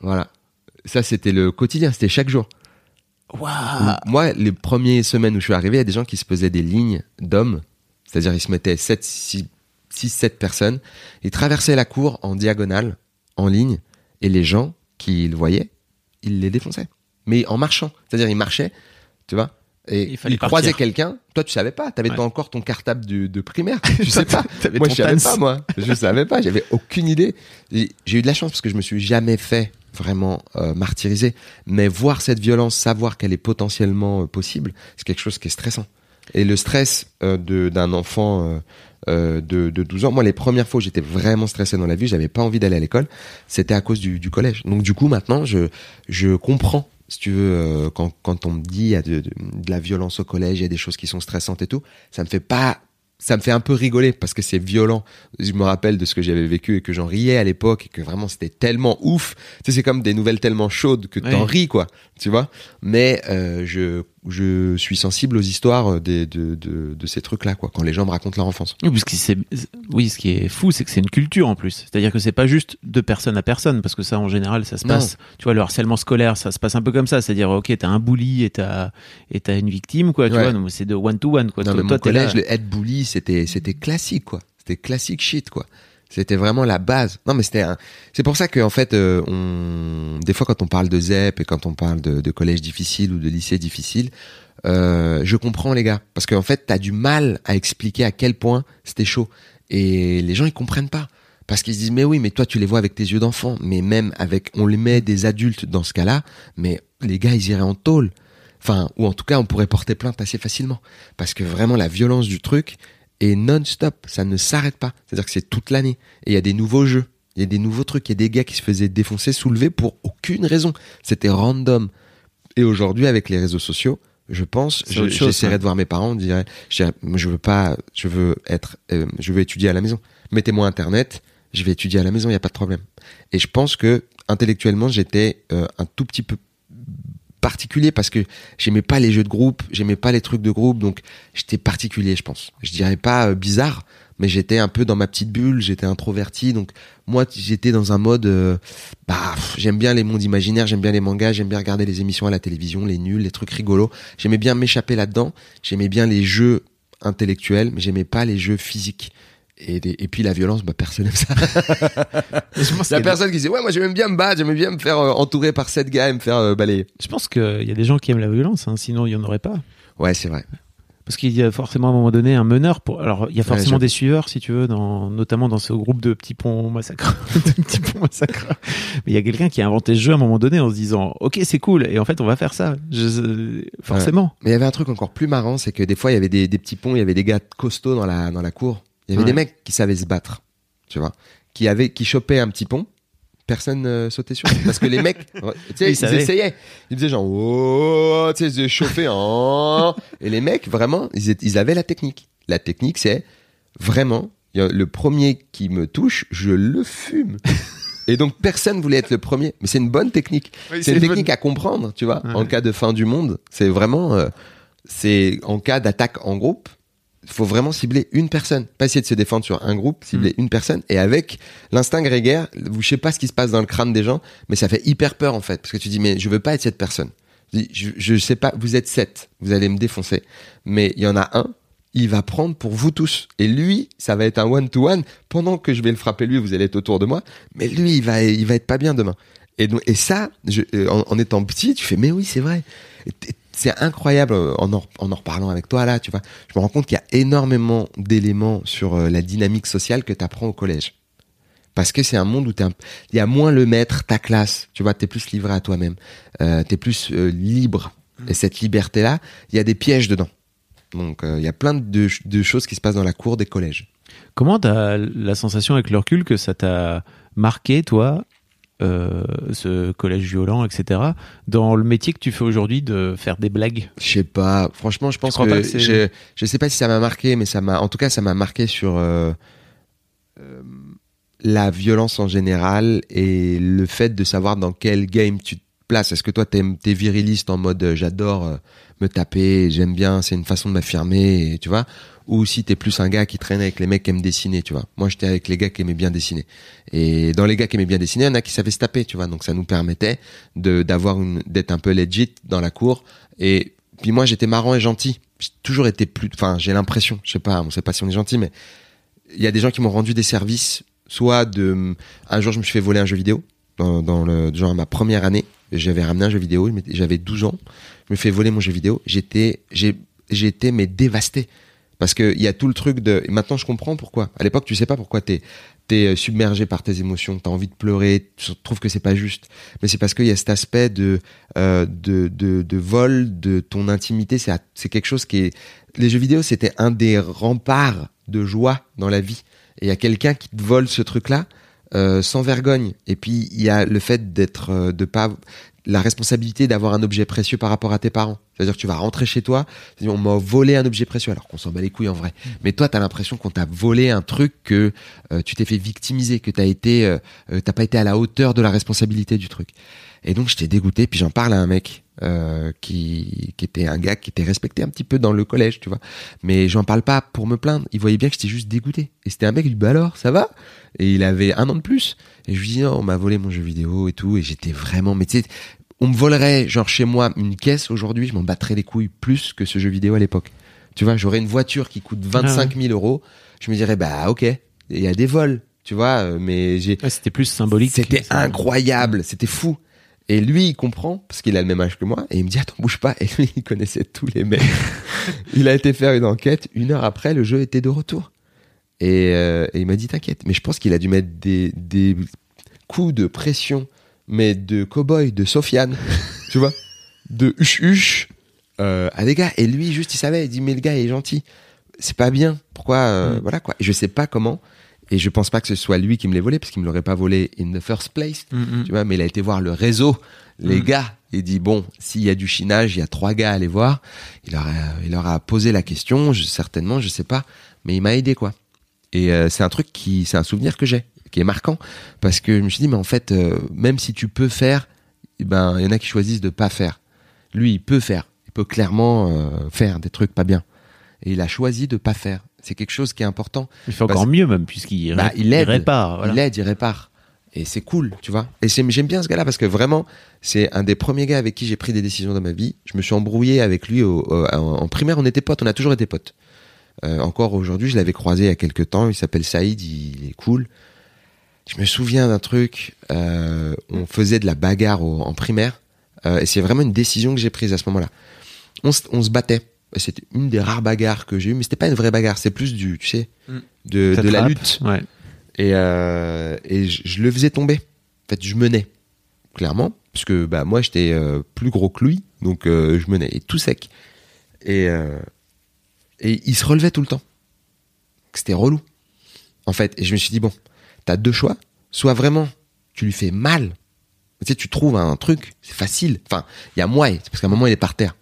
S2: Voilà. Ça, c'était le quotidien, c'était chaque jour.
S1: Waouh
S2: Moi, les premières semaines où je suis arrivé, il y a des gens qui se faisaient des lignes d'hommes. C'est-à-dire, ils se mettaient 7, 6, 7 personnes. Ils traversaient la cour en diagonale, en ligne. Et les gens qui le voyaient, ils les défonçaient. Mais en marchant. C'est-à-dire, ils marchaient, tu vois. Et
S1: Il
S2: ils croisaient quelqu'un. Toi, tu savais pas. T'avais
S1: Ouais.
S2: pas encore ton cartable de primaire. <laughs> Tu sais pas. Moi, je savais pas, moi. Je savais pas. J'avais aucune idée. J'ai j'ai eu de la chance parce que je me suis jamais fait vraiment euh, martyrisé. Mais voir cette violence, savoir qu'elle est potentiellement euh, possible, c'est quelque chose qui est stressant. Et le stress euh, d'un enfant euh, de, de 12 ans, moi les premières fois j'étais vraiment stressé dans la vie, j'avais pas envie d'aller à l'école, c'était à cause du, du collège. Donc du coup maintenant je je comprends si tu veux quand quand on me dit il y a de, de, de la violence au collège, il y a des choses qui sont stressantes et tout, ça me fait pas ça me fait un peu rigoler parce que c'est violent. Je me rappelle de ce que j'avais vécu et que j'en riais à l'époque et que vraiment c'était tellement ouf. Tu sais, c'est comme des nouvelles tellement chaudes que t'en
S1: Oui.
S2: ris, quoi. Tu vois? Mais euh, je je suis sensible aux histoires des, de, de de ces trucs-là, quoi. Quand les gens me racontent leur enfance.
S1: Oui, parce que c'est, oui, ce qui est fou, c'est que c'est une culture en plus. C'est-à-dire que c'est pas juste de personne à personne, parce que ça, en général, ça se
S2: Non.
S1: passe. Tu vois, le harcèlement scolaire, ça se passe un peu comme ça. C'est-à-dire, ok, t'as un bully et t'as, et t'as une victime, quoi. Tu
S2: Ouais.
S1: vois, c'est de one to one, quoi.
S2: Non,
S1: toi, t'es là.
S2: collège, le head bully, c'était c'était classique, quoi. C'était classique shit, quoi. C'était vraiment la base. Non, mais c'était un... c'est pour ça que en fait, euh, on des fois quand on parle de ZEP et quand on parle de, de collège difficile ou de lycée difficile, euh, je comprends les gars. Parce qu'en fait, t'as du mal à expliquer à quel point c'était chaud. Et les gens ils comprennent pas. Parce qu'ils se disent mais oui mais toi tu les vois avec tes yeux d'enfant. Mais même avec on les met des adultes dans ce cas-là mais les gars ils iraient en tôle. Enfin ou en tout cas on pourrait porter plainte assez facilement. Parce que vraiment la violence du truc est non-stop ça ne s'arrête pas. C'est-à-dire que c'est toute l'année. Et il y a des nouveaux jeux. Il y a des nouveaux trucs. Il y a des gars qui se faisaient défoncer soulever pour aucune raison. C'était random. Et aujourd'hui avec les réseaux sociaux je pense
S1: C'est
S2: je-
S1: autre chose,
S2: j'essaierais
S1: ça.
S2: de voir mes parents je dirais je dirais, moi, je veux pas je veux être euh, je veux étudier à la maison. Mettez-moi internet je vais étudier à la maison il y a pas de problème. Et je pense que intellectuellement j'étais euh, un tout petit peu particulier parce que j'aimais pas les jeux de groupe, j'aimais pas les trucs de groupe, donc j'étais particulier, je pense. Je dirais pas euh, bizarre, mais j'étais un peu dans ma petite bulle, j'étais introverti, donc moi j'étais dans un mode, euh, bah j'aime bien les mondes imaginaires, j'aime bien les mangas, j'aime bien regarder les émissions à la télévision, les nuls, les trucs rigolos. J'aimais bien m'échapper là-dedans, j'aimais bien les jeux intellectuels, mais j'aimais pas les jeux physiques. Et, des- et puis la violence, bah personne aime ça. <laughs>
S1: Je pense
S2: Il y a
S1: qu'il y a
S2: personne qui dit ouais moi j'aime bien me battre, j'aime bien me faire euh, entourer par sept gars et me faire euh, balayer.
S1: Je pense qu'il y a des gens qui aiment la violence, hein, sinon il y en aurait pas.
S2: Ouais c'est vrai.
S1: Parce qu'il y a forcément à un moment donné un meneur pour. Alors il y a forcément des suiveurs, si tu veux, dans... notamment dans ce groupe de petits ponts massacreurs. <laughs> de petits ponts massacreurs. Mais il y a quelqu'un qui a inventé ce jeu à un moment donné en se disant, ok c'est cool, et en fait on va faire ça. Je... Forcément.
S2: Mais il y avait un truc encore plus marrant, c'est que des fois il y avait des, des petits ponts, il y avait des gars costauds dans la dans la cour. Il y avait
S1: Ouais.
S2: des mecs qui savaient se battre, tu vois, qui avaient qui chopaient un petit pont. Personne euh, sautait sur eux. parce que les mecs, <laughs> tu sais,
S1: Ils
S2: essayaient. Ils faisaient genre oh, tu sais, chauffer en et les mecs vraiment, ils, étaient- ils avaient la technique. La technique c'est vraiment le premier qui me touche, je le fume. <laughs> Et donc personne voulait être le premier, mais c'est une bonne technique.
S1: Oui,
S2: c'est une
S1: une
S2: technique à comprendre, tu vois.
S1: Ouais.
S2: En cas de fin du monde, c'est vraiment, euh, c'est en cas d'attaque en groupe, faut vraiment cibler une personne, pas essayer de se défendre sur un groupe, cibler
S1: Mm.
S2: une personne. Et avec l'instinct grégaire, vous je sais pas ce qui se passe dans le crâne des gens, mais ça fait hyper peur en fait, parce que tu dis mais je veux pas être cette personne. Je, je sais pas, vous êtes sept, vous allez me défoncer, mais il y en a un. Il va prendre pour vous tous. Et lui, ça va être un one-to-one. Pendant que je vais le frapper lui, vous allez être autour de moi. Mais lui, il va, il va être pas bien demain. Et, donc, et ça, je, euh, en, en étant petit, tu fais, mais oui, c'est vrai. Et C'est incroyable euh, en en, en reparlant avec toi là, tu vois. Je me rends compte qu'il y a énormément d'éléments sur euh, la dynamique sociale que tu apprends au collège. Parce que c'est un monde où un- il y a moins le maître, ta classe, tu vois, t'es plus livré à toi-même, euh, t'es plus euh, libre. Et cette liberté-là, il y a des pièges dedans. Donc euh, il y a plein de, de choses qui se passent dans la cour des collèges.
S1: Comment t'as la sensation avec le recul que ça t'a marqué, toi, euh, ce collège violent, etc., dans le métier que tu fais aujourd'hui de faire des blagues
S2: Je sais pas. Franchement, je pense que,
S1: que
S2: je, je sais pas si ça m'a marqué, mais ça m'a, en tout cas, ça m'a marqué sur euh, euh, la violence en général et le fait de savoir dans quel game tu te places. Est-ce que toi, t'es, t'es viriliste en mode j'adore me taper, j'aime bien, c'est une façon de m'affirmer, tu vois? Ou si t'es plus un gars qui traîne avec les mecs qui aiment dessiner, tu vois. Moi, j'étais avec les gars qui aimaient bien dessiner. Et dans les gars qui aimaient bien dessiner, il y en a qui savaient se taper, tu vois. Donc ça nous permettait de d'avoir une d'être un peu legit dans la cour. Et puis moi, j'étais marrant et gentil. J'ai toujours été plus, enfin, j'ai l'impression, je sais pas, on sait pas si on est gentil, mais il y a des gens qui m'ont rendu des services, soit de, un jour je me suis fait voler un jeu vidéo dans, le genre ma première année, j'avais ramené un jeu vidéo, j'avais 12 ans, je me fais voler mon jeu vidéo, j'étais, j'ai, j'étais mais dévasté Parce que il y a tout le truc de. Maintenant, je comprends pourquoi. À l'époque, tu sais pas pourquoi t'es euh, submergé par tes émotions, t'as envie de pleurer, tu trouves que c'est pas juste. Mais c'est parce qu'il y a cet aspect de euh, vol de ton intimité. C'est quelque chose qui. Les jeux vidéo, c'était un des remparts de joie dans la vie. Et il y a quelqu'un qui te vole ce truc-là euh, sans vergogne. Et puis il y a le fait d'être euh, de pas la responsabilité d'avoir un objet précieux par rapport à tes parents. C'est-à-dire que tu vas rentrer chez toi, on m'a volé un objet précieux, alors qu'on s'en bat les couilles en vrai. Mais toi, t'as l'impression qu'on t'a volé un truc que euh, tu t'es fait victimiser, que t'as été, euh, euh, t'as pas été à la hauteur de la responsabilité du truc. Et donc j'étais dégoûté, puis j'en parle à un mec euh, qui, qui était un gars qui était respecté un petit peu dans le collège, tu vois. Mais j'en parle pas pour me plaindre. Il voyait bien que j'étais juste dégoûté. Et c'était un mec, il dit bah alors, ça va? Et il avait un an de plus. Et je lui dis non, on m'a volé mon jeu vidéo et tout. Et j'étais vraiment, mais tu sais, on me volerait genre chez moi une caisse aujourd'hui, je m'en battrais les couilles plus que ce jeu vidéo à l'époque. Tu vois, j'aurais une voiture qui coûte 25 000 euros. Je me dirais bah ok, il y a des vols, tu vois, euh, mais j'ai
S1: Ouais, c'était plus symbolique.
S2: c'était incroyable, c'était fou. Et lui, il comprend, parce qu'il a le même âge que moi, et il me dit, attends, bouge pas. Et lui, il connaissait tous les mecs. <laughs> il a été faire une enquête, une heure après, le jeu était de retour. Et, euh, et il m'a dit, t'inquiète. Mais je pense qu'il a dû mettre des, des coups de pression, mais de cow-boy, de Sofiane, <laughs> tu vois, de huche-huche euh, à des gars. Et lui, juste, il savait, il dit, mais le gars est gentil. C'est pas bien. Pourquoi, euh,
S1: Mm.
S2: voilà quoi. Et je sais pas comment. Et je pense pas que ce soit lui qui me l'ait volé, parce qu'il me l'aurait pas volé in the first place.
S1: Mm, mm.
S2: Tu vois, mais il a été voir le réseau, les
S1: Mm.
S2: gars. Il dit bon, s'il y a du chinage, il y a trois gars à aller voir. Il leur a, il leur a posé la question, je, certainement, je sais pas, mais il m'a aidé quoi. Et euh, c'est un truc qui, c'est un souvenir que j'ai, qui est marquant, parce que je me suis dit mais en fait, euh, même si tu peux faire, eh ben il y en a qui choisissent de pas faire. Lui, il peut faire, il peut clairement euh, faire des trucs pas bien, et il a choisi de pas faire. C'est quelque chose qui est important.
S1: Il fait encore mieux même puisqu'il
S2: Bah, il aide.
S1: répare. voilà.
S2: Il aide, il répare. Et c'est cool, tu vois. Et c'est- j'aime bien ce gars-là parce que vraiment, c'est un des premiers gars avec qui j'ai pris des décisions dans ma vie. Je me suis embrouillé avec lui au- au- en, en primaire. On était potes, on a toujours été potes. Euh, encore aujourd'hui, je l'avais croisé il y a quelques temps. Il s'appelle Saïd, il, il est cool. Je me souviens d'un truc. euh, on faisait de la bagarre au- en primaire. euh, et c'est vraiment une décision que j'ai prise à ce moment-là. On, se- on se battait. C'était une des rares bagarres que j'ai eues, mais c'était pas une vraie bagarre. C'est plus du, tu sais,
S1: Mm.
S2: de, de la lutte.
S1: Ouais.
S2: Et, euh, et je, je le faisais tomber. En fait, je menais, clairement, parce que bah, moi, j'étais plus gros que lui, donc je menais, et tout sec. Et, et il se relevait tout le temps. C'était relou, en fait. Et je me suis dit, bon, t'as deux choix. Soit vraiment, tu lui fais mal. Tu sais, tu trouves un truc, c'est facile. Enfin, il y a moins, c'est parce qu'à un moment, il est par terre.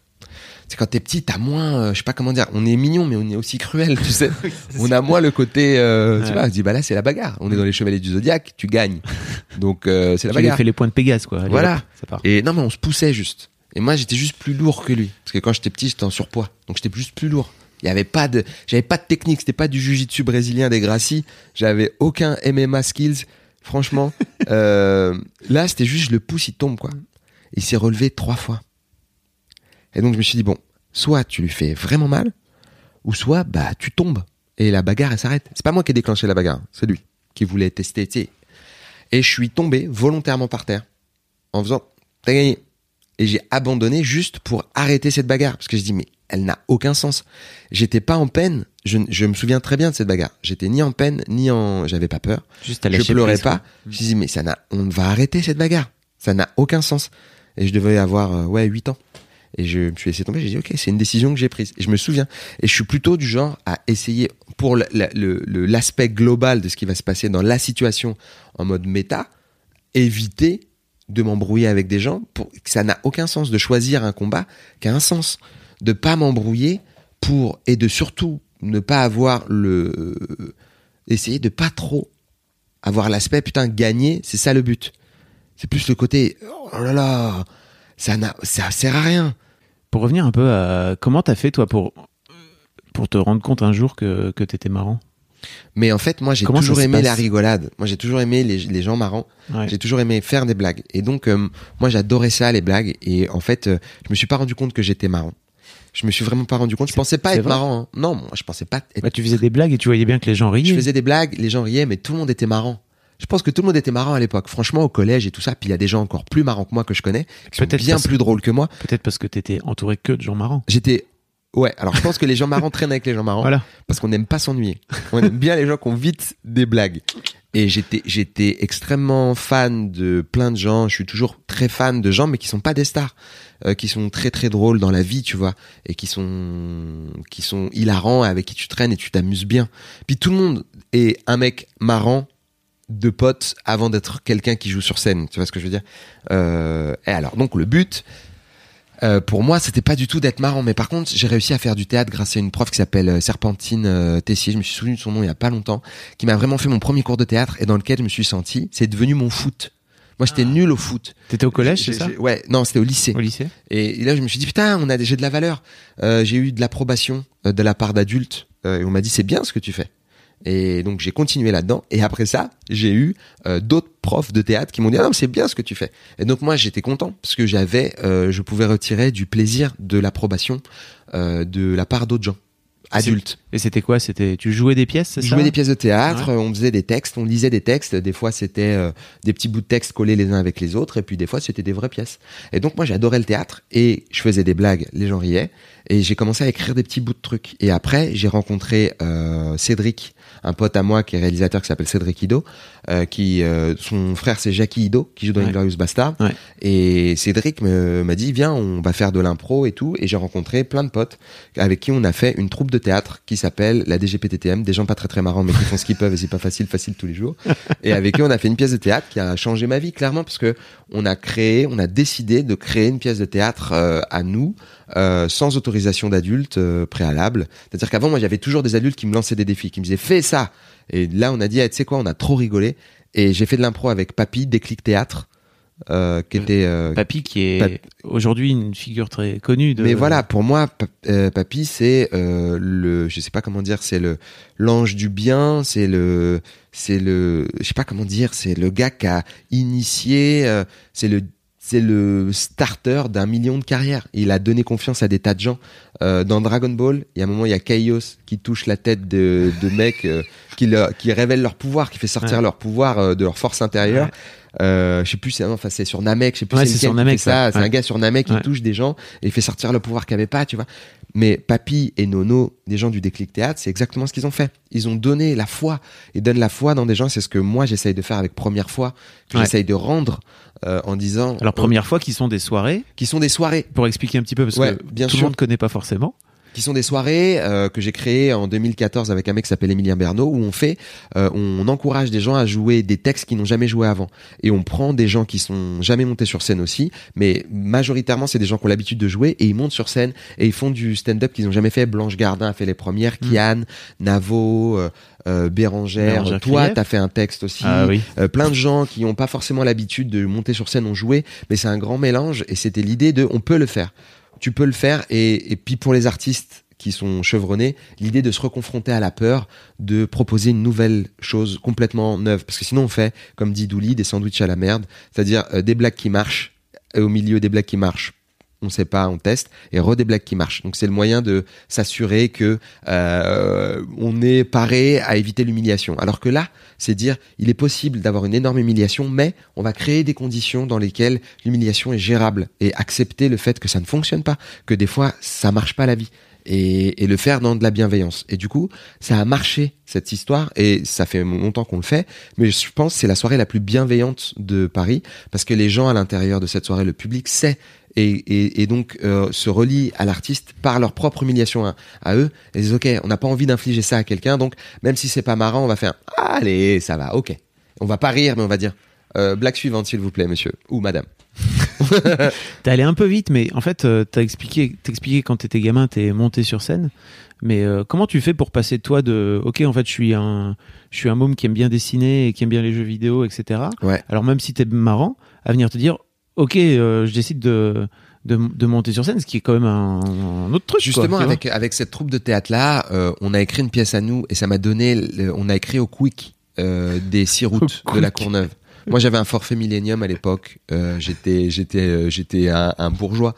S2: C'est quand t'es petit, t'as moins, euh, je sais pas comment dire, on est mignon, mais on est aussi cruel, tu sais. <laughs> on a moins le côté, euh, tu vois, on se dit, bah là, c'est la bagarre. On est dans les chevaliers du zodiaque, tu gagnes. Donc, euh, c'est la
S1: Tu
S2: bagarre.
S1: fais les points de Pégase quoi. Allez,
S2: Voilà.
S1: hop, ça part.
S2: Et non, mais on se poussait juste. Et moi, j'étais juste plus lourd que lui. Parce que quand j'étais petit, j'étais en surpoids. Donc, j'étais juste plus lourd. Il y avait pas de, j'avais pas de technique. C'était pas du jujitsu brésilien des Gracie. J'avais aucun MMA skills. Franchement, <laughs> euh, là, c'était juste, je le pousse, il tombe, quoi. Il s'est relevé trois fois. Et donc, je me suis dit, bon, soit tu lui fais vraiment mal, ou soit, bah, tu tombes. Et la bagarre, elle s'arrête. C'est pas moi qui ai déclenché la bagarre. C'est lui qui voulait tester. Et je suis tombé volontairement par terre en faisant t'as gagné. Et j'ai abandonné juste pour arrêter cette bagarre parce que je dis mais elle n'a aucun sens. J'étais pas en peine. Je, je me souviens très bien de cette bagarre. J'étais ni en peine ni en j'avais pas peur.
S1: Juste à
S2: Je pleurais
S1: prise,
S2: pas. Je me suis dit mais ça n'a on va arrêter cette bagarre. Ça n'a aucun sens. Et je devais avoir euh, ouais 8 ans. Et je me suis laissé tomber, j'ai dit ok, c'est une décision que j'ai prise. Et je me souviens. Et je suis plutôt du genre à essayer pour l'aspect global de ce qui va se passer dans la situation en mode méta, éviter de m'embrouiller avec des gens pour que ça n'a aucun sens de choisir un combat qui a un sens de pas m'embrouiller pour et de surtout ne pas avoir le essayer de pas trop avoir l'aspect putain gagner c'est ça le but c'est plus le côté oh là là ça n'a ça sert à rien
S1: Pour revenir un peu à comment t'as fait toi pour pour te rendre compte un jour que que t'étais marrant?
S2: mais en fait moi j'ai toujours aimé la rigolade moi j'ai toujours aimé les, les gens marrants
S1: Ouais.
S2: J'ai toujours aimé faire des blagues. Et donc, euh, moi, j'adorais ça, les blagues. Et en fait, euh, je me suis pas rendu compte que j'étais marrant. Je me suis vraiment pas rendu compte. Je pensais pas être
S1: vrai
S2: marrant. hein. Non, moi, je pensais pas être...
S1: Bah, tu faisais des blagues et tu voyais bien que les gens riaient.
S2: Je faisais des blagues, les gens riaient, mais tout le monde était marrant. Je pense que tout le monde était marrant à l'époque. Franchement, au collège et tout ça. Puis il y a des gens encore plus marrants que moi que je connais, qui sont
S1: Peut-être
S2: bien plus drôles que moi.
S1: Peut-être parce que t'étais entouré que de gens marrants.
S2: J'étais Ouais, alors je pense que les gens marrants traînent avec les gens marrants
S1: Voilà.
S2: parce qu'on n'aime pas s'ennuyer. On aime bien les gens qui ont vite des blagues. Et j'étais j'étais extrêmement fan de plein de gens. Je suis toujours très fan de gens, mais qui sont pas des stars, euh, qui sont très très drôles dans la vie, tu vois, et qui sont qui sont hilarants, avec qui tu traînes et tu t'amuses bien. Puis tout le monde est un mec marrant de potes avant d'être quelqu'un qui joue sur scène. Tu vois ce que je veux dire? Euh, Et alors donc le but. euh, pour moi, c'était pas du tout d'être marrant, mais par contre, j'ai réussi à faire du théâtre grâce à une prof qui s'appelle Serpentine Tessier. Je me suis souvenu de son nom il y a pas longtemps, qui m'a vraiment fait mon premier cours de théâtre et dans lequel je me suis senti, c'est devenu mon foot. Moi, j'étais nul au foot.
S1: T'étais au collège, c'est ça
S2: Ouais, non, c'était au lycée.
S1: Au lycée
S2: Et, et là, je me suis dit putain, on a j'ai de la valeur. Euh, j'ai eu de l'approbation euh, de la part d'adultes euh, et on m'a dit c'est bien ce que tu fais. Et donc j'ai continué là-dedans. Et après ça, j'ai eu euh, d'autres profs de théâtre qui m'ont dit ah non mais c'est bien ce que tu fais. Et donc moi j'étais content parce que j'avais, euh, je pouvais retirer du plaisir de l'approbation euh, de la part d'autres gens adultes.
S1: Et c'était quoi C'était tu jouais des pièces, c'est
S2: Je
S1: ça
S2: jouais des pièces de théâtre, on faisait des textes, on lisait des textes. Des fois, c'était euh, des petits bouts de texte collés les uns avec les autres, et puis des fois, c'était des vraies pièces. Et donc, moi, j'adorais le théâtre, et je faisais des blagues, les gens riaient, et j'ai commencé à écrire des petits bouts de trucs. Et après, j'ai rencontré euh, Cédric, un pote à moi qui est réalisateur qui s'appelle Cédric Ido, euh, qui euh, son frère c'est Jackie Ido qui joue dans
S1: Ouais.
S2: Inglorious Bastard.
S1: Ouais.
S2: Et Cédric m'a dit viens, on va faire de l'impro et tout. Et j'ai rencontré plein de potes avec qui on a fait une troupe de théâtre qui s'appelle la DGPTTM, des gens pas très très marrants mais qui font ce qu'ils peuvent et c'est pas facile facile tous les jours. Et avec qui on a fait une pièce de théâtre qui a changé ma vie clairement parce que on a créé, on a décidé de créer une pièce de théâtre euh, à nous euh, sans autorisation d'adultes euh, préalable. C'est-à-dire qu'avant moi j'avais toujours des adultes qui me lançaient des défis, qui me disaient fais ça. Et là on a dit ah, tu sais quoi, on a trop rigolé et j'ai fait de l'impro avec Papy, Déclic Théâtre. Euh, qui était euh,
S1: Papy qui est aujourd'hui une figure très connue de
S2: mais voilà, pour moi, euh, Papy, c'est euh, le, je sais pas comment dire, c'est le l'ange du bien, c'est le, c'est le, je sais pas comment dire, c'est le gars qui a initié, euh, c'est le, c'est le starter d'un million de carrières. Il a donné confiance à des tas de gens. Euh, dans Dragon Ball, il y a un moment, il y a Chaos qui touche la tête de, de mecs euh, qui, qui révèlent leur pouvoir, qui fait sortir
S1: Ouais.
S2: leur pouvoir euh, de leur force intérieure. Euh, je sais plus, c'est enfin, c'est sur Namek, je sais plus
S1: Ouais,
S2: c'est
S1: sur Namek,
S2: ça.
S1: ouais.
S2: C'est un gars sur Namek qui touche des gens et il fait sortir le pouvoir qu'il avait pas, tu vois. Mais Papy et Nono, des gens du déclic théâtre, c'est exactement ce qu'ils ont fait. Ils ont donné la foi. Ils donnent la foi dans des gens. C'est ce que moi j'essaye de faire avec Première fois, que
S1: Ouais.
S2: j'essaye de rendre euh, en disant.
S1: Alors première fois qu'ils sont des soirées
S2: Qui sont des soirées.
S1: pour expliquer un petit peu parce
S2: Ouais,
S1: que
S2: bien
S1: tout
S2: sûr.
S1: le monde connaît pas forcément.
S2: Qui sont des soirées euh, que j'ai créées en 2014 avec un mec qui s'appelle Emilien Bernot où on fait euh, on encourage des gens à jouer des textes qu'ils n'ont jamais joué avant et on prend des gens qui sont jamais montés sur scène aussi mais majoritairement c'est des gens qui ont l'habitude de jouer et ils montent sur scène et ils font du stand-up qu'ils n'ont jamais fait Blanche Gardin a fait les premières
S1: Mm.
S2: Kian Navo euh, euh, Bérangère,
S1: Bérangère
S2: toi t'as fait un texte aussi
S1: Ah oui.
S2: euh, plein de gens qui n'ont pas forcément l'habitude de monter sur scène ont joué, mais c'est un grand mélange et c'était l'idée de on peut le faire. Tu peux le faire. Et, puis pour les artistes qui sont chevronnés, l'idée de se reconfronter à la peur, de proposer une nouvelle chose complètement neuve. Parce que sinon on fait, comme dit Douli, des sandwichs à la merde, c'est-à-dire euh, des blagues qui marchent et au milieu des blagues qui marchent on sait pas, on teste et re qui marchent. Donc c'est le moyen de s'assurer que euh, on est paré à éviter l'humiliation. Alors que là, c'est dire il est possible d'avoir une énorme humiliation, mais on va créer des conditions dans lesquelles l'humiliation est gérable et accepter le fait que ça ne fonctionne pas, que des fois ça marche pas la vie. Et, et le faire dans de la bienveillance. Et du coup, ça a marché cette histoire et ça fait longtemps qu'on le fait. Mais je pense que c'est la soirée la plus bienveillante de Paris parce que les gens à l'intérieur de cette soirée, le public sait et, et, et donc euh, se relient à l'artiste par leur propre humiliation à, eux et disent ok on n'a pas envie d'infliger ça à quelqu'un donc même si c'est pas marrant on va faire allez ça va ok on va pas rire mais on va dire euh, blague suivante s'il vous plaît monsieur ou madame <laughs>
S1: T'es allé un peu vite, mais en fait, euh, t'as expliqué, t'expliqué quand t'étais gamin, t'es monté sur scène. Mais euh, comment tu fais pour passer toi de, ok, en fait, je suis un, je suis un môme qui aime bien dessiner et qui aime bien les jeux vidéo, etc.
S2: Ouais.
S1: Alors même si t'es marrant, à venir te dire, ok, euh, je décide de, de, de monter sur scène, ce qui est quand même un, un autre truc.
S2: Justement, avec, avec cette troupe de théâtre-là, euh, on a écrit une pièce à nous et ça m'a donné, le- on a écrit au Quick euh, des six routes de la. Courneuve. Moi, j'avais un forfait Millennium à l'époque. Euh, j'étais, j'étais, euh, j'étais un, un bourgeois.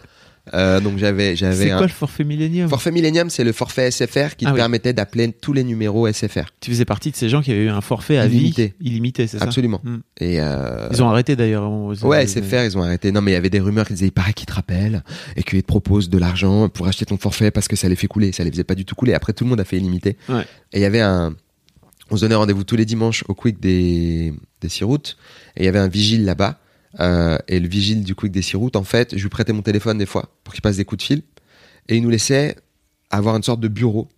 S2: Euh, donc j'avais j'avais
S1: C'est
S2: un
S1: quoi le forfait Millennium?
S2: Forfait Millennium, c'est le forfait SFR qui
S1: Ah
S2: te
S1: oui.
S2: permettait d'appeler tous les numéros SFR.
S1: Tu faisais partie de ces gens qui avaient eu un forfait à
S2: Illimité.
S1: vie illimité, c'est ça?
S2: Absolument.
S1: Hmm.
S2: Et euh,
S1: Ils ont arrêté d'ailleurs.
S2: Ouais, SFR, ils ont arrêté. Non, mais il y avait des rumeurs qui disaient, il paraît qu'ils te rappellent et qu'ils te proposent de l'argent pour acheter ton forfait parce que ça les fait couler. Ça les faisait pas du tout couler. Après, tout le monde a fait illimité.
S1: Ouais.
S2: Et il y avait un, on se donnait rendez-vous tous les dimanches au Quick des, des six routes. Et il y avait un vigile là-bas. Euh, et le vigile du Quick des six routes, en fait, je lui prêtais mon téléphone des fois pour qu'il passe des coups de fil. Et il nous laissait avoir une sorte de bureau.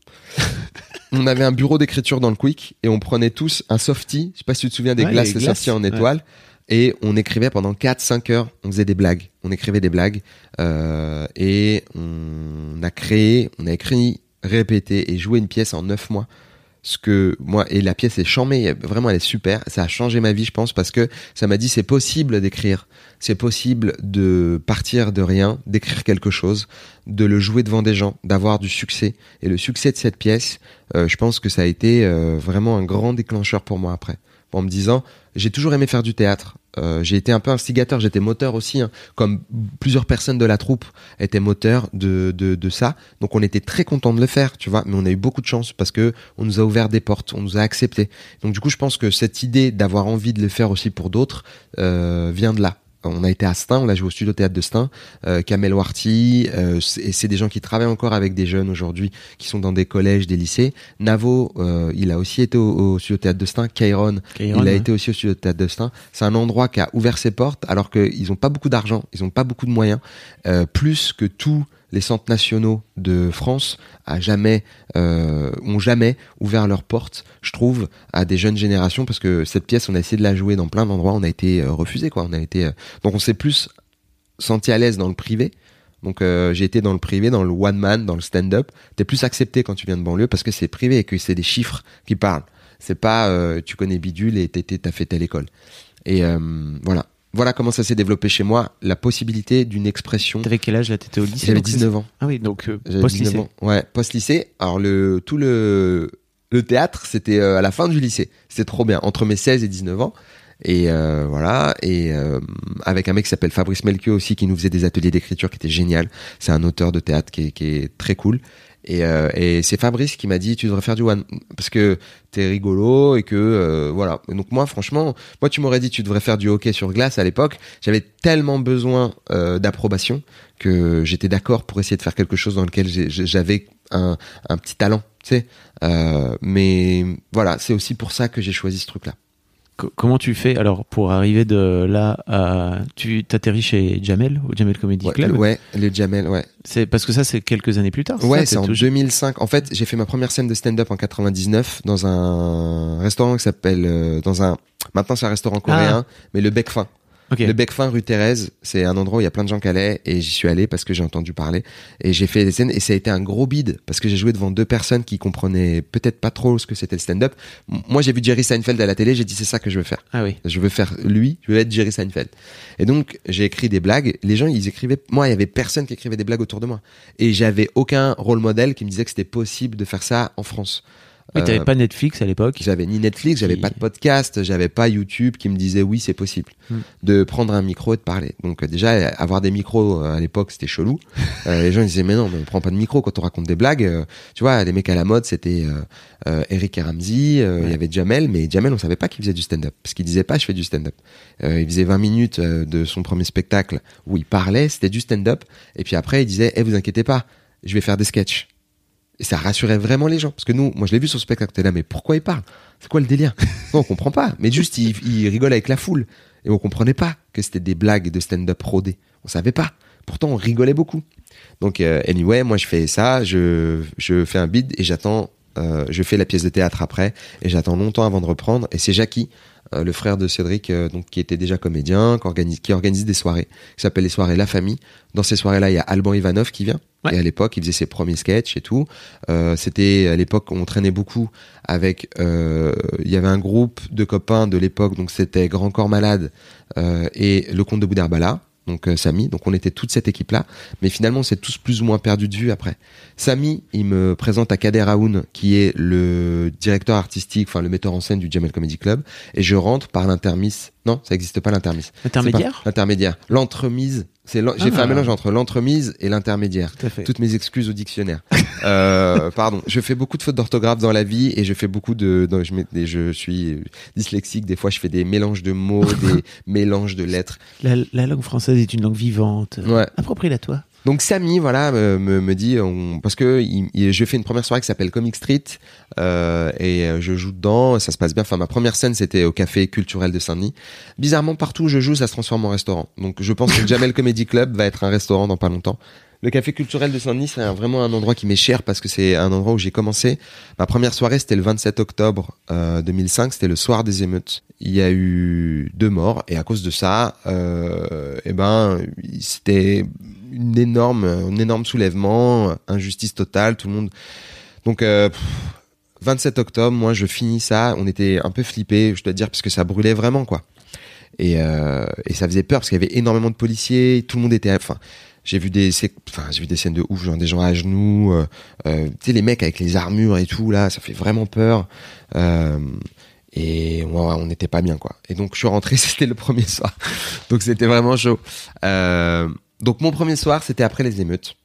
S2: <laughs> on avait un bureau d'écriture dans le Quick et on prenait tous un softie. Je sais pas si tu te souviens des
S1: Ouais,
S2: glaces,
S1: les glaces,
S2: en
S1: ouais.
S2: étoile. Et on écrivait pendant 4-5 heures, on faisait des blagues, on écrivait des blagues, euh, et on a créé, on a écrit, répété et joué une pièce en 9 mois. Ce que moi et la pièce est chambée, vraiment elle est super. Ça a changé ma vie, je pense, parce que ça m'a dit c'est possible d'écrire, c'est possible de partir de rien, d'écrire quelque chose, de le jouer devant des gens, d'avoir du succès. Et le succès de cette pièce, euh, je pense que ça a été euh, vraiment un grand déclencheur pour moi après, en me disant j'ai toujours aimé faire du théâtre. Euh, j'ai été un peu instigateur, j'étais moteur aussi, hein, comme plusieurs personnes de la troupe étaient moteurs de, de, de ça. Donc on était très content de le faire, tu vois, mais on a eu beaucoup de chance parce que on nous a ouvert des portes, on nous a acceptés. Donc du coup, je pense que cette idée d'avoir envie de le faire aussi pour d'autres euh, vient de là. On a été à Stein, on l'a joué au studio théâtre de Stein, euh, Kamel Warty, euh, c'est- et c'est des gens qui travaillent encore avec des jeunes aujourd'hui, qui sont dans des collèges, des lycées. Navo, euh, il a aussi été au, au studio théâtre de Stein, Kairon,
S1: Kairon,
S2: il a été aussi au studio de Théâtre d'Austin. C'est un endroit qui a ouvert ses portes alors qu'ils n'ont pas beaucoup d'argent, ils n'ont pas beaucoup de moyens, euh, plus que tous les centres nationaux de France a jamais, euh, ont jamais ouvert leurs portes, je trouve, à des jeunes générations parce que cette pièce, on a essayé de la jouer dans plein d'endroits, on a été euh, refusé quoi, on a été, euh, donc on s'est plus senti à l'aise dans le privé. Donc euh, j'ai été dans le privé, dans le one man, dans le stand-up. T'es plus accepté quand tu viens de banlieue parce que c'est privé et que c'est des chiffres qui parlent. C'est pas euh, tu connais bidule et t'as fait telle école. Et euh, voilà. Voilà comment ça s'est développé chez moi, la possibilité d'une expression.
S1: T'avais quel âge là? T'étais au lycée
S2: J'avais
S1: donc c'est-
S2: 19 ans.
S1: Ah oui, donc euh, post-lycée.
S2: 19 ans. Ouais, post-lycée. Alors le tout le le théâtre, c'était euh, à la fin du lycée. C'était trop bien entre mes 16 et 19 ans. Et euh, voilà, et euh, avec un mec qui s'appelle Fabrice Melchior aussi, qui nous faisait des ateliers d'écriture qui étaient génial. C'est un auteur de théâtre qui est, qui est très cool. Et, euh, et c'est Fabrice qui m'a dit tu devrais faire du one parce que t'es rigolo et que euh, voilà. Donc moi franchement, moi tu m'aurais dit tu devrais faire du hockey sur glace à l'époque. J'avais tellement besoin euh, d'approbation que j'étais d'accord pour essayer de faire quelque chose dans lequel j'avais un, un petit talent, tu sais. Euh, mais voilà, c'est aussi pour ça que j'ai choisi ce truc-là.
S1: Co- Comment tu fais alors pour arriver de là à tu t'atterris chez Jamel au Jamel Comedy
S2: Ouais,
S1: Club?
S2: le- ouais, le Jamel, ouais.
S1: C'est parce que ça c'est quelques années plus tard.
S2: Ouais, c'est en
S1: T'es toujours-
S2: 2005. En fait, j'ai fait ma première scène de stand-up en 99 dans un restaurant qui s'appelle euh, dans un maintenant c'est un restaurant coréen, mais le Bec Fin. Le Bec Fin rue Thérèse, c'est un endroit où il y a plein de gens qui allaient et j'y suis allé parce que j'ai entendu parler et j'ai fait des scènes et ça a été un gros bide parce que j'ai joué devant deux personnes qui comprenaient peut-être pas trop ce que c'était le stand-up. Moi, j'ai vu Jerry Seinfeld à la télé, j'ai dit c'est ça que je veux faire.
S1: Ah oui.
S2: Je veux faire lui, je veux être Jerry Seinfeld. Et donc, j'ai écrit des blagues. Les gens, ils écrivaient. Moi, il y avait personne qui écrivait des blagues autour de moi. Et j'avais aucun rôle modèle qui me disait que c'était possible de faire ça en France.
S1: Oui, t'avais
S2: Euh,
S1: pas Netflix à l'époque.
S2: J'avais ni Netflix, j'avais pas de podcast, j'avais pas YouTube qui me disait oui, c'est possible
S1: Hmm.
S2: de prendre un micro et de parler. Donc euh, déjà, avoir des micros euh, à l'époque, c'était chelou. <laughs> Les gens ils disaient mais non, mais on prend pas de micro quand on raconte des blagues. Tu vois, les mecs à la mode, c'était Eric et Ramsey, il y avait Jamel, mais Jamel, on savait pas qu'il faisait du stand-up parce qu'il disait pas je fais du stand-up. Euh, il faisait 20 minutes de son premier spectacle où il parlait, c'était du stand-up, et puis après il disait eh vous inquiétez pas, je vais faire des sketchs. Et ça rassurait vraiment les gens. Parce que nous, moi je l'ai vu sur ce spectacle, t'es là, mais pourquoi il parle? C'est quoi le délire? Non, on comprend pas. Mais juste, il, il rigole avec la foule. Et on comprenait pas que c'était des blagues de stand-up rodé. On savait pas. Pourtant, on rigolait beaucoup. Donc, euh, anyway, moi je fais ça, je, je fais un bid et j'attends, euh, je fais la pièce de théâtre après, et j'attends longtemps avant de reprendre. Et c'est Jackie, euh, le frère de Cédric, euh, donc qui était déjà comédien, qui organise, qui organise des soirées, qui s'appelle les soirées La Famille. Dans ces soirées-là, il y a Alban Ivanov qui vient.
S1: Ouais.
S2: Et à l'époque, il faisait ses premiers sketchs et tout. Euh, c'était à l'époque, on traînait beaucoup avec. euh, Il y avait un groupe de copains de l'époque, donc c'était Grand Corps Malade euh, et le Comte de Boudherbala. Donc euh, Samy, donc on était toute cette équipe-là, mais finalement on s'est tous plus ou moins perdus de vue après. Samy, il me présente à Kader Aoun, qui est le directeur artistique, enfin le metteur en scène du Jamel Comedy Club, et je rentre par l'intermiss. Non, ça n'existe pas l'intermiss.
S1: Intermédiaire
S2: C'est pas- L'intermédiaire. L'entremise, C'est j'ai
S1: Ah.
S2: fait un mélange entre l'entremise et l'intermédiaire.
S1: Tout à fait.
S2: Toutes mes excuses au dictionnaire. <laughs> euh, pardon. Je fais beaucoup de fautes d'orthographe dans la vie et je fais beaucoup de. je, suis dyslexique. Des fois, je fais des mélanges de mots, <laughs> des mélanges de lettres.
S1: La, la langue française est une langue vivante.
S2: Ouais.
S1: Approprie-la toi.
S2: Donc Samy, voilà, me, me, dit on- parce que il, il- je fais une première soirée qui s'appelle Comic Street euh, et euh, je joue dedans, ça se passe bien. Enfin, ma première scène c'était au café culturel de Saint-Denis. Bizarrement, partout où je joue, ça se transforme en restaurant. Donc je pense que Jamel Comedy Club va être un restaurant dans pas longtemps. Le café culturel de Saint-Denis, c'est vraiment un endroit qui m'est cher parce que c'est un endroit où j'ai commencé. Ma première soirée, c'était le 27 octobre euh, 2005, c'était le soir des émeutes. Il y a eu deux morts et à cause de ça, euh, eh ben, c'était une énorme, un énorme soulèvement, injustice totale, tout le monde. Donc, euh, pff, 27 octobre, moi, je finis ça. On était un peu flippés, je dois dire, parce que ça brûlait vraiment, quoi. Et, euh, et ça faisait peur parce qu'il y avait énormément de policiers, tout le monde était, enfin, j'ai vu des, enfin, j'ai vu des scènes de ouf, genre des gens à genoux, euh, euh, tu sais, les mecs avec les armures et tout, là, ça fait vraiment peur. Euh, et on n'était pas bien, quoi. Et donc, je suis rentré, <laughs> c'était le premier soir. donc, c'était vraiment chaud. Donc, mon premier soir, c'était après les émeutes.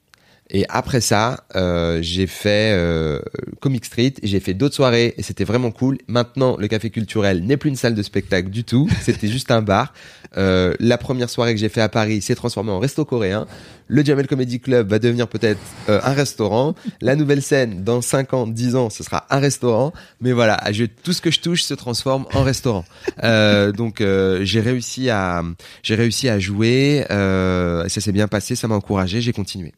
S2: Et après ça, euh, j'ai fait euh, Comic Street, et j'ai fait d'autres soirées et c'était vraiment cool. Maintenant, le café culturel n'est plus une salle de spectacle du tout, <laughs> c'était juste un bar. Euh, la première soirée que j'ai fait à Paris s'est transformée en resto coréen. Le Jamel Comedy Club va devenir peut-être euh, un restaurant. La nouvelle scène, dans 5 ans, 10 ans, ce sera un restaurant. Mais voilà, je, tout ce que je touche se transforme en restaurant. Euh, donc euh, j'ai réussi à j'ai réussi à jouer. Ça s'est bien passé, ça m'a encouragé, j'ai continué.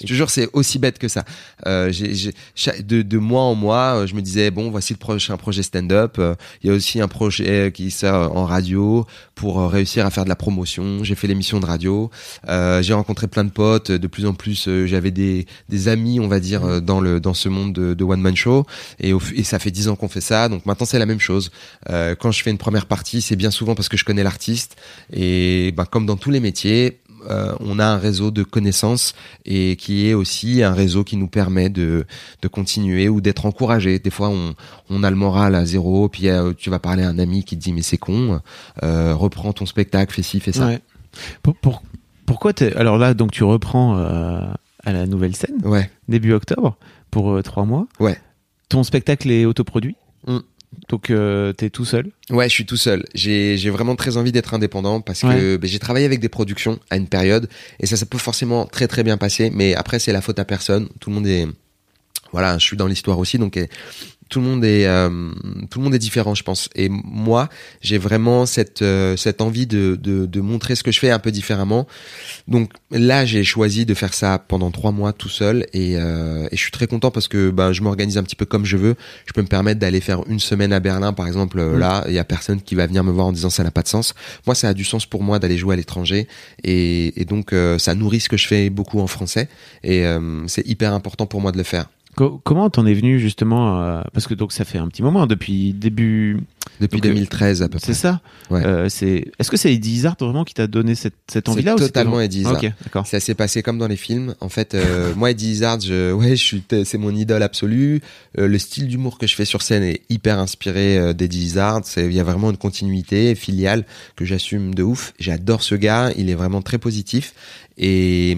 S2: Je te jure, c'est aussi bête que ça. Euh, j'ai- cha- de, de mois en mois, euh, je me disais bon, voici le prochain projet stand-up. Euh, Il y a aussi un projet qui sort en radio pour euh, réussir à faire de la promotion. J'ai fait l'émission de radio. Euh, j'ai rencontré plein de potes. De plus en plus, j'avais des, des amis, on va dire, dans le dans ce monde de, de one man show. Et, au, et ça fait dix ans qu'on fait ça. Donc maintenant, c'est la même chose. Quand je fais une première partie, c'est bien souvent parce que je connais l'artiste. Et ben, comme dans tous les métiers, euh, on a un réseau de connaissances et qui est aussi un réseau qui nous permet de, de continuer ou d'être encouragé. Des fois, on, on a le moral à zéro, puis euh, tu vas parler à un ami qui te dit mais c'est con, euh, reprends ton spectacle, fais ci, fais ça.
S1: Ouais. Pour, pour- pourquoi Alors là, donc tu reprends à la nouvelle scène,
S2: Ouais,
S1: début octobre, pour trois mois.
S2: Ouais.
S1: Ton spectacle est autoproduit.
S2: Mm.
S1: Donc euh, t'es tout seul.
S2: ouais, je suis tout seul. J'ai vraiment très envie d'être indépendant parce que ben, j'ai travaillé avec des productions à une période et ça ça peut forcément très très bien passer, mais après c'est la faute à personne. Tout le monde est voilà, je suis dans l'histoire aussi, donc tout le monde est euh, tout le monde est différent, je pense. Et moi, j'ai vraiment cette euh, cette envie de, de de montrer ce que je fais un peu différemment. Donc là, j'ai choisi de faire ça pendant trois mois tout seul, et, euh, et je suis très content parce que ben je m'organise un petit peu comme je veux. Je peux me permettre d'aller faire une semaine à Berlin, par exemple. euh, Là, il y a personne qui va venir me voir en disant ça n'a pas de sens. Moi, ça a du sens pour moi d'aller jouer à l'étranger, et, et donc euh, ça nourrit ce que je fais beaucoup en français, et euh, c'est hyper important pour moi de le faire.
S1: Co- comment t'en es venu justement euh, Parce que donc ça fait un petit moment depuis début.
S2: Depuis
S1: Donc, euh,
S2: 2013 à peu près.
S1: C'est ça.
S2: Ouais.
S1: Euh, c'est. Est-ce que c'est Eddie Izzard vraiment qui t'a donné cette, cette envie-là
S2: totalement Eddie Izzard.
S1: Ah, ok, d'accord.
S2: Ça s'est passé comme dans les films. En fait, euh, moi, Eddie Izzard, je, <laughs> ouais, je suis, c'est mon idole absolue. Le style d'humour que je fais sur scène est hyper inspiré d'Eddie Izzard. C'est, il y a vraiment une continuité filiale que j'assume de ouf. J'adore ce gars. Il est vraiment très positif et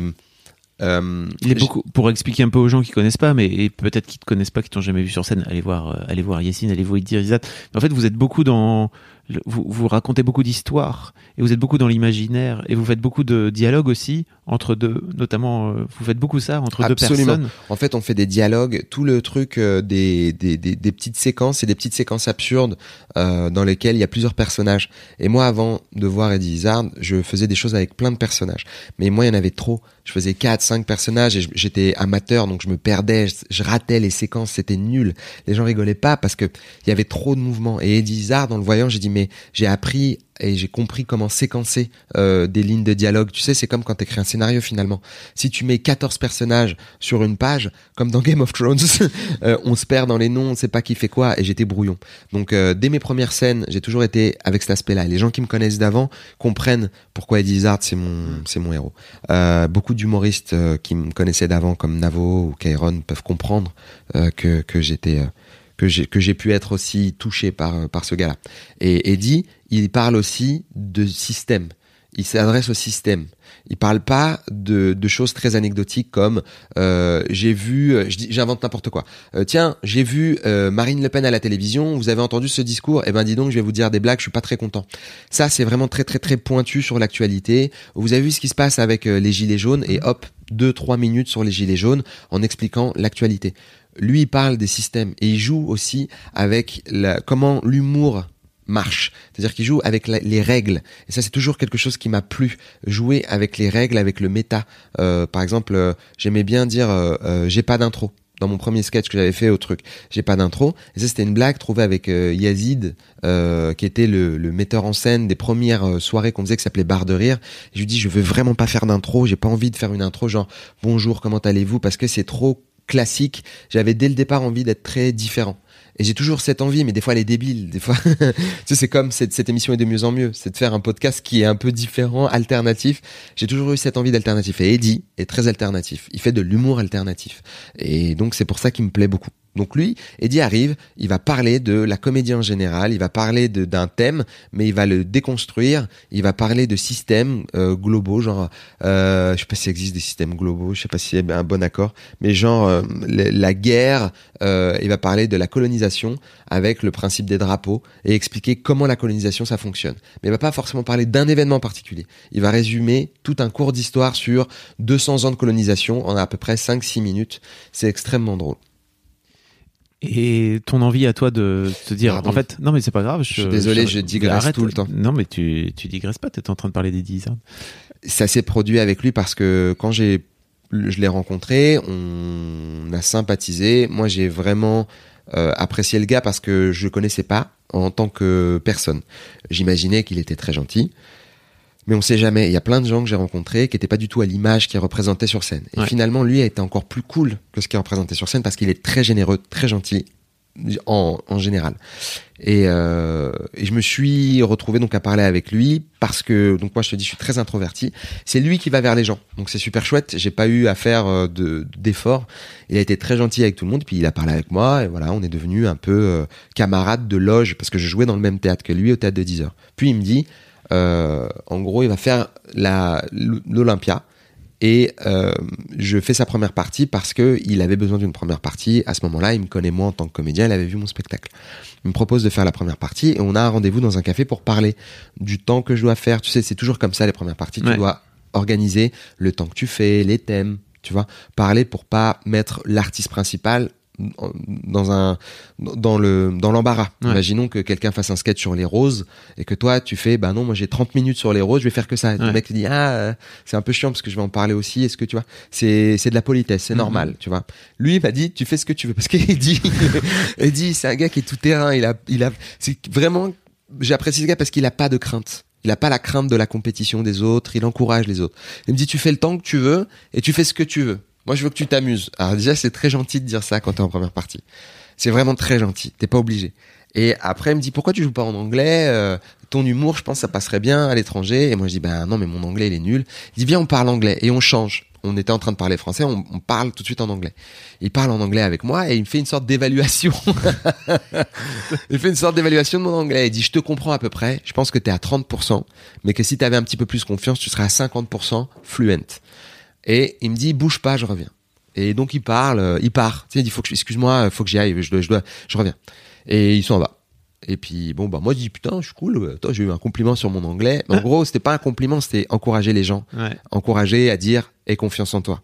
S2: euh,
S1: Il est
S2: j-
S1: beaucoup pour expliquer un peu aux gens qui connaissent pas, mais peut-être qui te connaissent pas, qui t'ont jamais vu sur scène. Allez voir, euh, allez voir Yacine, allez voir. Mais en fait, vous êtes beaucoup dans, le- vous, vous racontez beaucoup d'histoires et vous êtes beaucoup dans l'imaginaire et vous faites beaucoup de dialogues aussi entre deux, notamment, euh, vous faites beaucoup ça entre
S2: Absolument.
S1: deux personnes.
S2: En fait, on fait des dialogues, tout le truc euh, des, des, des, des petites séquences et des petites séquences absurdes euh, dans lesquelles il y a plusieurs personnages. Et moi, avant de voir Eddie Izzard, je faisais des choses avec plein de personnages. Mais moi, il y en avait trop. Je faisais quatre, cinq personnages et j'étais amateur, donc je me perdais, je, je ratais les séquences, c'était nul. Les gens rigolaient pas parce que il y avait trop de mouvements. Et Eddie Izzard, en le voyant, j'ai dit mais j'ai appris et j'ai compris comment séquencer euh, des lignes de dialogue. Tu sais, c'est comme quand t'écris un scénario finalement. Si tu mets 14 personnages sur une page, comme dans Game of Thrones, <laughs> euh, on se perd dans les noms, on sait pas qui fait quoi, et j'étais brouillon. Donc euh, dès mes premières scènes, j'ai toujours été avec cet aspect-là. Les gens qui me connaissent d'avant comprennent pourquoi Eddie Izzard c'est mon c'est mon héros. Beaucoup d'humoristes qui me connaissaient d'avant, comme Navo ou Kairon, peuvent comprendre que que j'étais que j'ai que j'ai pu être aussi touché par par ce gars-là. Et Eddie, il parle aussi de système. il s'adresse au système. Il parle pas de, de choses très anecdotiques comme euh, j'ai vu, j'invente n'importe quoi. Euh, tiens, j'ai vu euh, Marine Le Pen à la télévision. Vous avez entendu ce discours? Eh ben, dis donc, je vais vous dire des blagues. Je suis pas très content. Ça, c'est vraiment très très très pointu sur l'actualité. Vous avez vu ce qui se passe avec euh, les gilets jaunes? Et hop, deux trois minutes sur les gilets jaunes en expliquant l'actualité. Lui, il parle des systèmes et il joue aussi avec la, comment l'humour marche. C'est-à-dire qu'il joue avec les règles. Et ça, c'est toujours quelque chose qui m'a plu. Jouer avec les règles, avec le méta. Euh, par exemple, euh, j'aimais bien dire euh, euh, j'ai pas d'intro. Dans mon premier sketch que j'avais fait au truc, j'ai pas d'intro. Et ça, c'était une blague trouvée avec euh, Yazid, euh, qui était le, le metteur en scène des premières soirées qu'on faisait, qui s'appelait Barre de rire. Je lui dis, je veux vraiment pas faire d'intro. J'ai pas envie de faire une intro genre bonjour, comment allez-vous, parce que c'est trop classique. J'avais dès le départ envie d'être très différent. Et j'ai toujours cette envie, mais des fois elle est débile. Des fois, <laughs> tu sais, c'est comme cette, émission est de mieux en mieux. C'est de faire un podcast qui est un peu différent, alternatif. J'ai toujours eu cette envie d'alternatif. Et Eddie est très alternatif. Il fait de l'humour alternatif. Et donc c'est pour ça qu'il me plaît beaucoup. Donc lui, Eddie arrive, il va parler de la comédie en général, il va parler d'un thème, mais il va le déconstruire, il va parler de systèmes euh, globaux, genre, euh, je sais pas s'il existe des systèmes globaux, je sais pas s'il y a un bon accord, mais genre euh, la guerre, euh, il va parler de la colonisation avec le principe des drapeaux et expliquer comment la colonisation ça fonctionne. Mais il va pas forcément parler d'un événement particulier. Il va résumer tout un cours d'histoire sur 200 ans de colonisation en à peu près 5-6 minutes. C'est extrêmement drôle.
S1: Et ton envie à toi de te dire,
S2: Pardon.
S1: en fait, non mais c'est pas grave.
S2: Je suis désolé, je digresse tout le temps.
S1: Non mais tu, tu digresses pas, t'es en train de parler des 10
S2: ça s'est produit avec lui parce que quand j'ai je l'ai rencontré, on a sympathisé. Moi, j'ai vraiment euh, apprécié le gars parce que je le connaissais pas en tant que personne. J'imaginais qu'il était très gentil, mais on sait jamais. Il y a plein de gens que j'ai rencontrés qui étaient pas du tout à l'image qu'il représentait sur scène. Et
S1: Ouais.
S2: finalement, lui a été encore plus cool que ce qu'il représentait sur scène parce qu'il est très généreux, très gentil en, en général. Et, euh, et je me suis retrouvé donc à parler avec lui parce que donc moi je te dis je suis très introverti. C'est lui qui va vers les gens, donc c'est super chouette. J'ai pas eu à faire euh, de d'efforts. Il a été très gentil avec tout le monde, puis il a parlé avec moi et voilà, on est devenu un peu euh, camarades de loge parce que je jouais dans le même théâtre que lui au théâtre de 10 heures. Puis il me dit, euh, en gros, il va faire l'Olympia et euh, je fais sa première partie parce que il avait besoin d'une première partie. À ce moment-là, il me connaît moi en tant que comédien, il avait vu mon spectacle. Il me propose de faire la première partie et on a un rendez-vous dans un café pour parler du temps que je dois faire. Tu sais, c'est toujours comme ça les premières parties.
S1: Ouais.
S2: Tu dois organiser le temps que tu fais, les thèmes, tu vois, parler pour pas mettre l'artiste principal dans un dans le dans l'embarras.
S1: Ouais.
S2: Imaginons que quelqu'un fasse un sketch sur les roses et que toi tu fais bah non moi j'ai 30 minutes sur les roses, je vais faire que ça. Et Le mec te dit ah euh, c'est un peu chiant parce que je vais en parler aussi. Est-ce que tu vois c'est c'est de la politesse, c'est normal, tu vois. Lui il m'a dit tu fais ce que tu veux parce qu'il dit <laughs> il dit c'est un gars qui est tout terrain, il a il a c'est vraiment j'apprécie ce gars parce qu'il a pas de crainte. Il a pas la crainte de la compétition des autres, il encourage les autres. Il me dit tu fais le temps que tu veux et tu fais ce que tu veux. Moi je veux que tu t'amuses. Alors déjà c'est très gentil de dire ça quand t'es en première partie. C'est vraiment très gentil, t'es pas obligé. Et après il me dit pourquoi tu joues pas en anglais Euh, Ton humour je pense ça passerait bien à l'étranger. Et moi je dis ben non mais mon anglais il est nul. Il dit viens on parle anglais et on change. On était en train de parler français, on, on parle tout de suite en anglais. Il parle en anglais avec moi et il me fait une sorte d'évaluation. <laughs> il fait une sorte d'évaluation de mon anglais. Il dit, je te comprends à peu près. Je pense que t'es à 30%, mais que si t'avais un petit peu plus confiance, tu serais à 50% fluent. Et il me dit, bouge pas, je reviens. Et donc il parle, euh, il part. Tu sais, il dit, faut que je, excuse-moi, faut que j'y aille, je dois, je dois, je reviens. Et ils sont en bas. Et puis bon bah moi je dis putain je suis cool, euh, toi j'ai eu un compliment sur mon anglais. En <laughs> gros c'était pas un compliment, c'était encourager les gens
S1: Ouais.
S2: encourager à dire aie confiance en toi.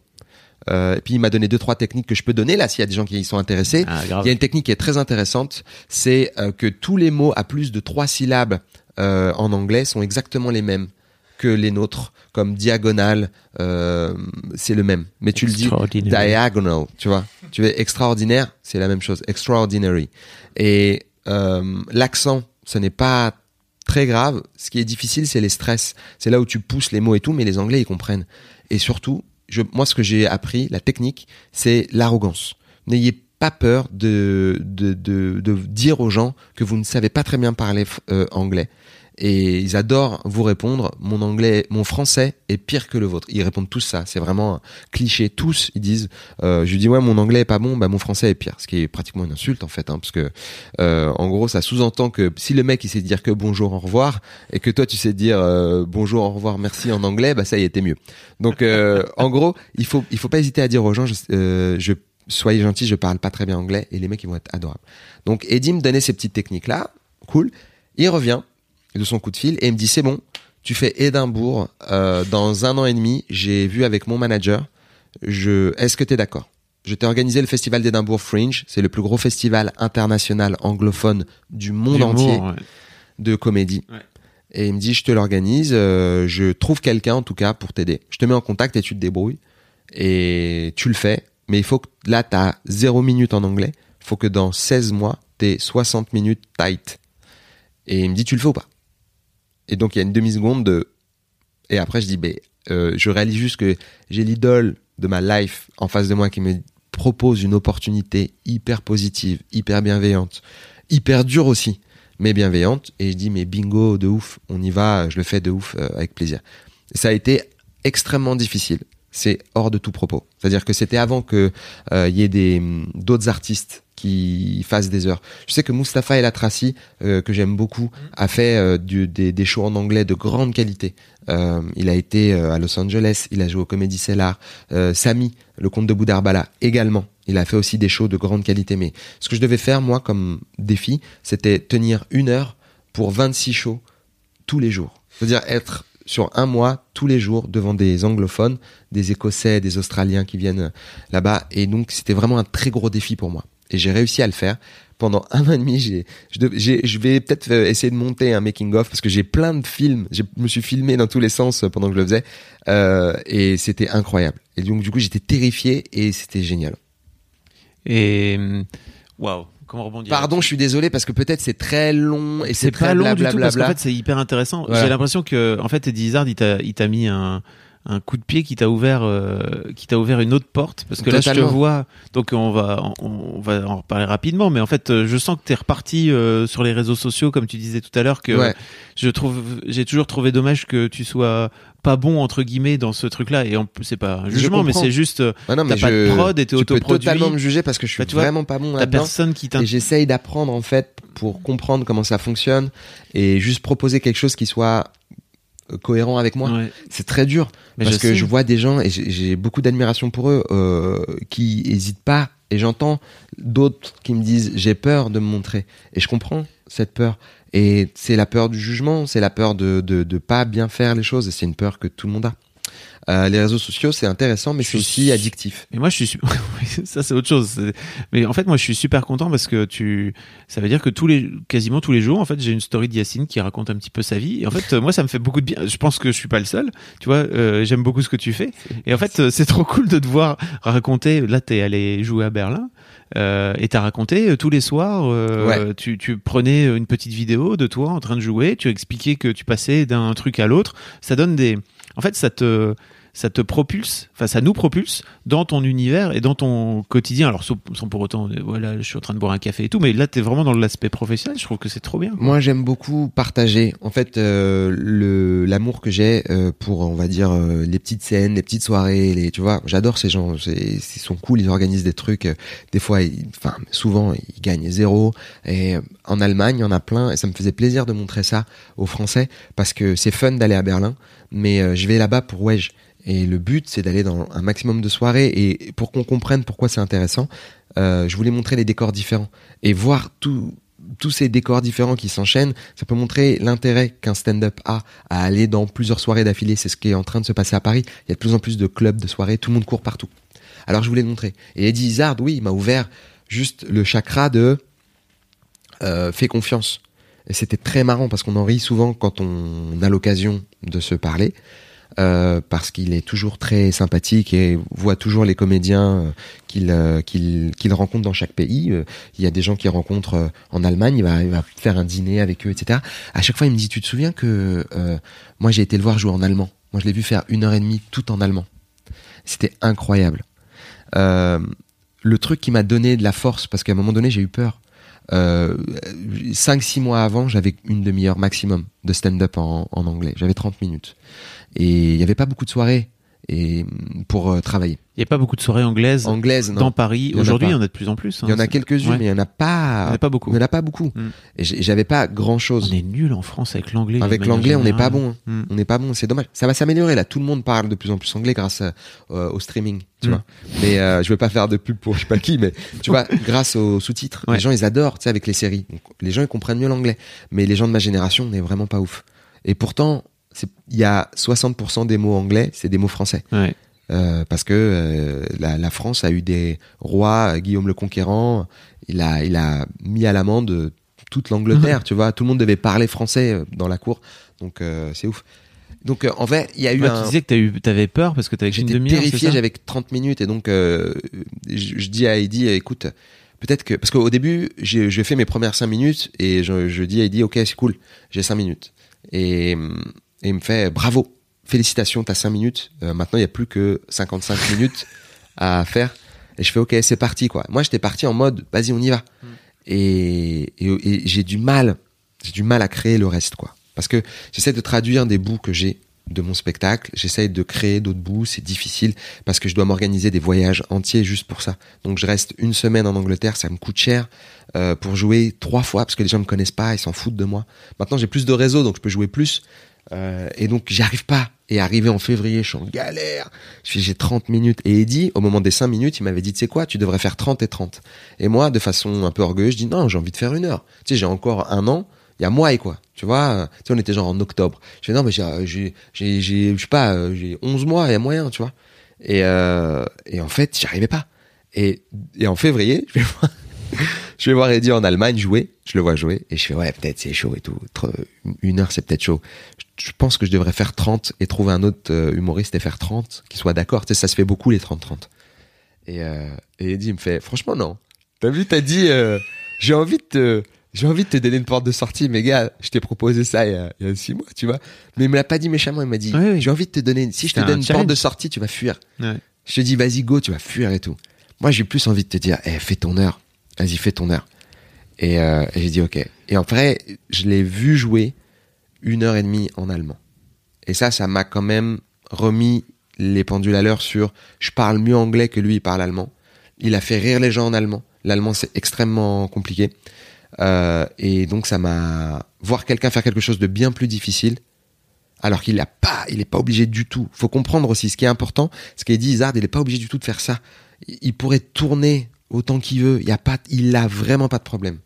S2: Euh, et puis il m'a donné deux trois techniques que je peux donner là s'il y a des gens qui y sont intéressés.
S1: Ah.
S2: Il y a une technique qui est très intéressante, c'est euh, que tous les mots à plus de trois syllabes euh, en anglais sont exactement les mêmes que les nôtres, comme diagonale, euh, c'est le même. Mais tu le dis diagonal, tu vois. Tu veux extraordinaire, c'est la même chose, extraordinary. Et euh, l'accent, ce n'est pas très grave. Ce qui est difficile, c'est les stress. C'est là où tu pousses les mots et tout, mais les Anglais, ils comprennent. Et surtout, je, moi, ce que j'ai appris, la technique, c'est l'arrogance. N'ayez pas peur de, de, de, de dire aux gens que vous ne savez pas très bien parler euh, anglais. Et ils adorent vous répondre. Mon anglais mon français est pire que le vôtre. Ils répondent tous ça. C'est vraiment un cliché. Tous ils disent euh, je lui dis ouais mon anglais est pas bon bah mon français est pire. Ce qui est pratiquement une insulte en fait hein, parce que euh, en gros ça sous-entend que si le mec il sait dire que bonjour au revoir et que toi tu sais dire euh, bonjour au revoir merci en anglais bah ça y était mieux. Donc euh, en gros il faut il faut pas hésiter à dire aux gens je, euh, je soyez gentils je parle pas très bien anglais et les mecs ils vont être adorables. Donc Eddie me donnait ces petites techniques là cool. Il revient de son coup de fil et il me dit c'est bon, tu fais Édimbourg euh, dans un an et demi. J'ai vu avec mon manager. Je, est-ce que tu es d'accord? Je t'ai organisé le festival d'Édimbourg Fringe. C'est le plus gros festival international anglophone du monde entier
S1: ouais.
S2: de comédie.
S1: Ouais.
S2: Et il me dit je te l'organise. euh, je trouve quelqu'un en tout cas pour t'aider. Je te mets en contact et tu te débrouilles et tu le fais. Mais il faut que là t'as zéro minute en anglais. Faut que dans 16 mois t'aies 60 minutes tight. Et il me dit tu le fais ou pas? Et donc il y a une demi-seconde de... Et après je dis, ben, euh, je réalise juste que j'ai l'idole de ma life en face de moi qui me propose une opportunité hyper positive, hyper bienveillante, hyper dure aussi, mais bienveillante. Et je dis, mais bingo, de ouf, on y va, je le fais de ouf, euh, avec plaisir. Ça a été extrêmement difficile. C'est hors de tout propos. C'est-à-dire que c'était avant que euh, y ait des d'autres artistes qui fassent des heures. Je sais que Mustapha El Atrassi, euh, que j'aime beaucoup, a fait euh, du- des, des shows en anglais de grande qualité. Euh, il a été euh, à Los Angeles, il a joué au Comedy Cellar. Samy, le comte de Boudarbala, également. Il a fait aussi des shows de grande qualité. Mais ce que je devais faire, moi, comme défi, c'était tenir une heure pour 26 shows tous les jours. C'est-à-dire être sur un mois, tous les jours, devant des anglophones, des Écossais, des Australiens qui viennent là-bas. Et donc, c'était vraiment un très gros défi pour moi. Et j'ai réussi à le faire. Pendant un an et demi, j'ai, je, vais peut-être euh, essayer de monter un making-of parce que j'ai plein de films. Je me suis filmé dans tous les sens euh, pendant que je le faisais. Euh, et c'était incroyable. Et donc, du coup, j'étais terrifié et c'était génial.
S1: Et waouh, comment rebondir
S2: Pardon, je suis désolé parce que peut-être c'est très long et c'est
S1: c'est
S2: très
S1: pas long du tout
S2: blablabla.
S1: parce qu'en fait c'est hyper intéressant.
S2: Voilà.
S1: J'ai l'impression que en fait Eddie Izzard il t'a il t'a mis un un coup de pied qui t'a ouvert euh, qui t'a ouvert une autre porte parce que là je te vois donc on va on, on va en reparler rapidement mais en fait euh, je sens que t'es reparti euh, sur les réseaux sociaux comme tu disais tout à l'heure que
S2: Ouais.
S1: je trouve j'ai toujours trouvé dommage que tu sois pas bon entre guillemets dans ce truc là et en plus c'est pas un jugement mais c'est juste euh,
S2: Ah non, mais
S1: T'as pas de prod et t'es
S2: tu peux
S1: autoproduit.
S2: totalement me juger parce que je suis
S1: Bah, tu vois,
S2: vraiment pas bon là-dedans.
S1: personne qui
S2: Et j'essaye d'apprendre en fait pour comprendre comment ça fonctionne et juste proposer quelque chose qui soit cohérent avec moi.
S1: Ouais.
S2: C'est très dur
S1: Mais
S2: parce
S1: je
S2: que
S1: sais.
S2: je vois des gens et j'ai j'ai beaucoup d'admiration pour eux euh, qui hésitent pas et j'entends d'autres qui me disent j'ai peur de me montrer et je comprends cette peur et c'est la peur du jugement, c'est la peur de, de de pas bien faire les choses et c'est une peur que tout le monde a. Euh, les réseaux sociaux c'est intéressant mais c'est aussi addictif.
S1: Et moi, je suis <laughs> ça c'est autre chose. Mais en fait, moi, je suis super content parce que tu, ça veut dire que tous les, quasiment tous les jours, en fait, j'ai une story d'Yacine qui raconte un petit peu sa vie. Et en fait, euh, moi, ça me fait beaucoup de bien. Je pense que je suis pas le seul. Tu vois, euh, j'aime beaucoup ce que tu fais. Et en fait, c'est trop cool de te voir raconter. Là, t'es allé jouer à Berlin. Euh, et t'as raconté euh, tous les soirs, euh, tu, tu prenais une petite vidéo de toi en train de jouer, tu expliquais que tu passais d'un truc à l'autre. Ça donne des, en fait, ça te, ça te propulse, enfin ça nous propulse dans ton univers et dans ton quotidien. Alors sans, pour autant, euh, voilà, je suis en train de boire un café et tout, mais là t'es vraiment dans l'aspect professionnel. Je trouve que c'est trop bien.
S2: Moi, j'aime beaucoup partager. En fait, euh, l'amour que j'ai euh, pour, on va dire, les petites scènes, les petites soirées, tu vois, j'adore ces gens. Ils sont cool, ils organisent des trucs. Des fois, enfin, souvent, ils gagnent zéro. Et en Allemagne, il y en a plein. Et ça me faisait plaisir de montrer ça aux Français parce que c'est fun d'aller à Berlin, mais je vais là-bas pour Wedge. Et le but, c'est d'aller dans un maximum de soirées et pour qu'on comprenne pourquoi c'est intéressant, euh, je voulais montrer les décors différents et voir tout, tous ces décors différents qui s'enchaînent, ça peut montrer l'intérêt qu'un stand-up a à aller dans plusieurs soirées d'affilée. C'est ce qui est en train de se passer à Paris. Il y a de plus en plus de clubs, de soirées, tout le monde court partout. Alors je voulais le montrer. Et Eddie Izzard, oui, il m'a ouvert juste le chakra de euh, fais confiance. Et c'était très marrant parce qu'on en rit souvent quand on a l'occasion de se parler. Euh, parce qu'il est toujours très sympathique et voit toujours les comédiens euh, qu'il euh, qu'il rencontre dans chaque pays. Il y a des gens qu'il rencontre en Allemagne, il va, faire un dîner avec eux, etc. À chaque fois, il me dit, tu te souviens que moi j'ai été le voir jouer en allemand. Moi, je l'ai vu faire une heure et demie tout en allemand. C'était incroyable. Le truc qui m'a donné de la force, parce qu'à un moment donné, j'ai eu peur. Euh, 5-6 mois avant, j'avais une demi-heure maximum de stand-up en anglais. J'avais 30 minutes. Et il n'y avait pas beaucoup de soirées et pour euh, travailler.
S1: Il n'y a pas beaucoup de soirées anglaises
S2: Anglaise, non.
S1: dans Paris. Aujourd'hui, il y en a de plus en plus. hein.
S2: Il y en a quelques-unes,
S1: Ouais.
S2: mais il y en a pas.
S1: Il y en a pas beaucoup.
S2: Il y en a pas beaucoup.
S1: Mm.
S2: Et j'avais pas grand chose.
S1: On est nul en France avec l'anglais.
S2: Avec l'anglais, on n'est pas bon. hein.
S1: Mm.
S2: On n'est pas bon, c'est dommage. Ça va s'améliorer là. Tout le monde parle de plus en plus anglais grâce à- euh, au streaming, tu
S1: Mm.
S2: vois. Mais euh, je veux pas faire de pub pour je sais pas qui, mais tu vois, <laughs> grâce aux sous-titres,
S1: Ouais.
S2: les gens ils adorent, tu sais, avec les séries. Donc, les gens ils comprennent mieux l'anglais. Mais les gens de ma génération, on n'est vraiment pas ouf. Et pourtant, il y a 60% des mots anglais, c'est des mots français.
S1: Ouais.
S2: Euh, parce que euh, la, la France a eu des rois, euh, Guillaume le Conquérant, il a, il a mis à l'amende toute l'Angleterre, <laughs> tu vois. Tout le monde devait parler français dans la cour, donc euh, c'est ouf. Donc en fait, il y a eu
S1: Ouais,
S2: un.
S1: Tu disais que t'avais peur parce que t'avais
S2: J'étais
S1: demi-heure.
S2: j'avais que 30 minutes et donc je, je dis à Heidi, écoute, peut-être que parce qu'au début j'ai j'ai fait mes premières 5 minutes et je, je dis à Heidi, ok c'est cool, j'ai 5 minutes et, hum, et il me fait bravo, félicitations, t'as 5 minutes, Euh, maintenant il y a plus que 55 <laughs> minutes à faire et je fais ok c'est parti quoi. Moi j'étais parti en mode vas-y on y va et, et, et j'ai du mal, j'ai du mal à créer le reste quoi parce que j'essaie de traduire des bouts que j'ai de mon spectacle. J'essaye de créer d'autres bouts, c'est difficile parce que je dois m'organiser des voyages entiers juste pour ça. Donc je reste une semaine en Angleterre, ça me coûte cher euh, pour jouer trois fois parce que les gens me connaissent pas, ils s'en foutent de moi. Maintenant j'ai plus de réseau donc je peux jouer plus Euh, et donc j'y arrive pas. Et arrivé en février, je suis en galère. J'ai 30 minutes et Eddie au moment des 5 minutes, il m'avait dit tu sais quoi, tu devrais faire 30 et 30. Et moi de façon un peu orgueilleuse, je dis non, j'ai envie de faire une heure. Tu sais, j'ai encore un an il y a moi et quoi. Tu vois, tu sais, on était genre en octobre. Je fais non, mais j'ai, euh, j'ai, j'ai, j'ai- je sais pas, euh, j'ai 11 mois, il y a moyen, tu vois. Et, euh, et en fait, j'y arrivais pas. Et, et en février, je vais voir, <laughs> je vais voir Eddie en Allemagne jouer. Je le vois jouer et je fais ouais, peut-être c'est chaud et tout. Une heure, c'est peut-être chaud. Je, pense que je devrais faire 30 et trouver un autre euh, humoriste et faire 30 qui soit d'accord. Tu sais, ça se fait beaucoup les 30-30. Et, euh, et Eddie me fait franchement non. T'as vu, t'as dit euh, j'ai envie de te j'ai envie de te donner une porte de sortie, mais gars, je t'ai proposé ça il y, a, il y a six mois, tu vois. Mais il me l'a pas dit méchamment, il m'a dit,
S1: Oui, oui.
S2: j'ai envie de te donner, si je te
S1: C'était un
S2: donne une porte de sortie, tu vas fuir.
S1: Ouais.
S2: Je te dis, vas-y, go, tu vas fuir et tout. Moi, j'ai plus envie de te dire, eh, fais ton heure. Vas-y, fais ton heure. Et, j'ai dit, ok. Et en vrai, je l'ai vu jouer une heure et demie en allemand. Et ça, ça m'a quand même remis les pendules à l'heure sur, je parle mieux anglais que lui, il parle allemand. Il a fait rire les gens en allemand. L'allemand, c'est extrêmement compliqué. Euh, et donc, ça m'a, voir quelqu'un faire quelque chose de bien plus difficile, alors qu'il a pas, il est pas obligé du tout. Faut comprendre aussi ce qui est important, ce qu'a dit Isard, il est pas obligé du tout de faire ça. Il pourrait tourner autant qu'il veut. Il y a pas, il vraiment pas de problème.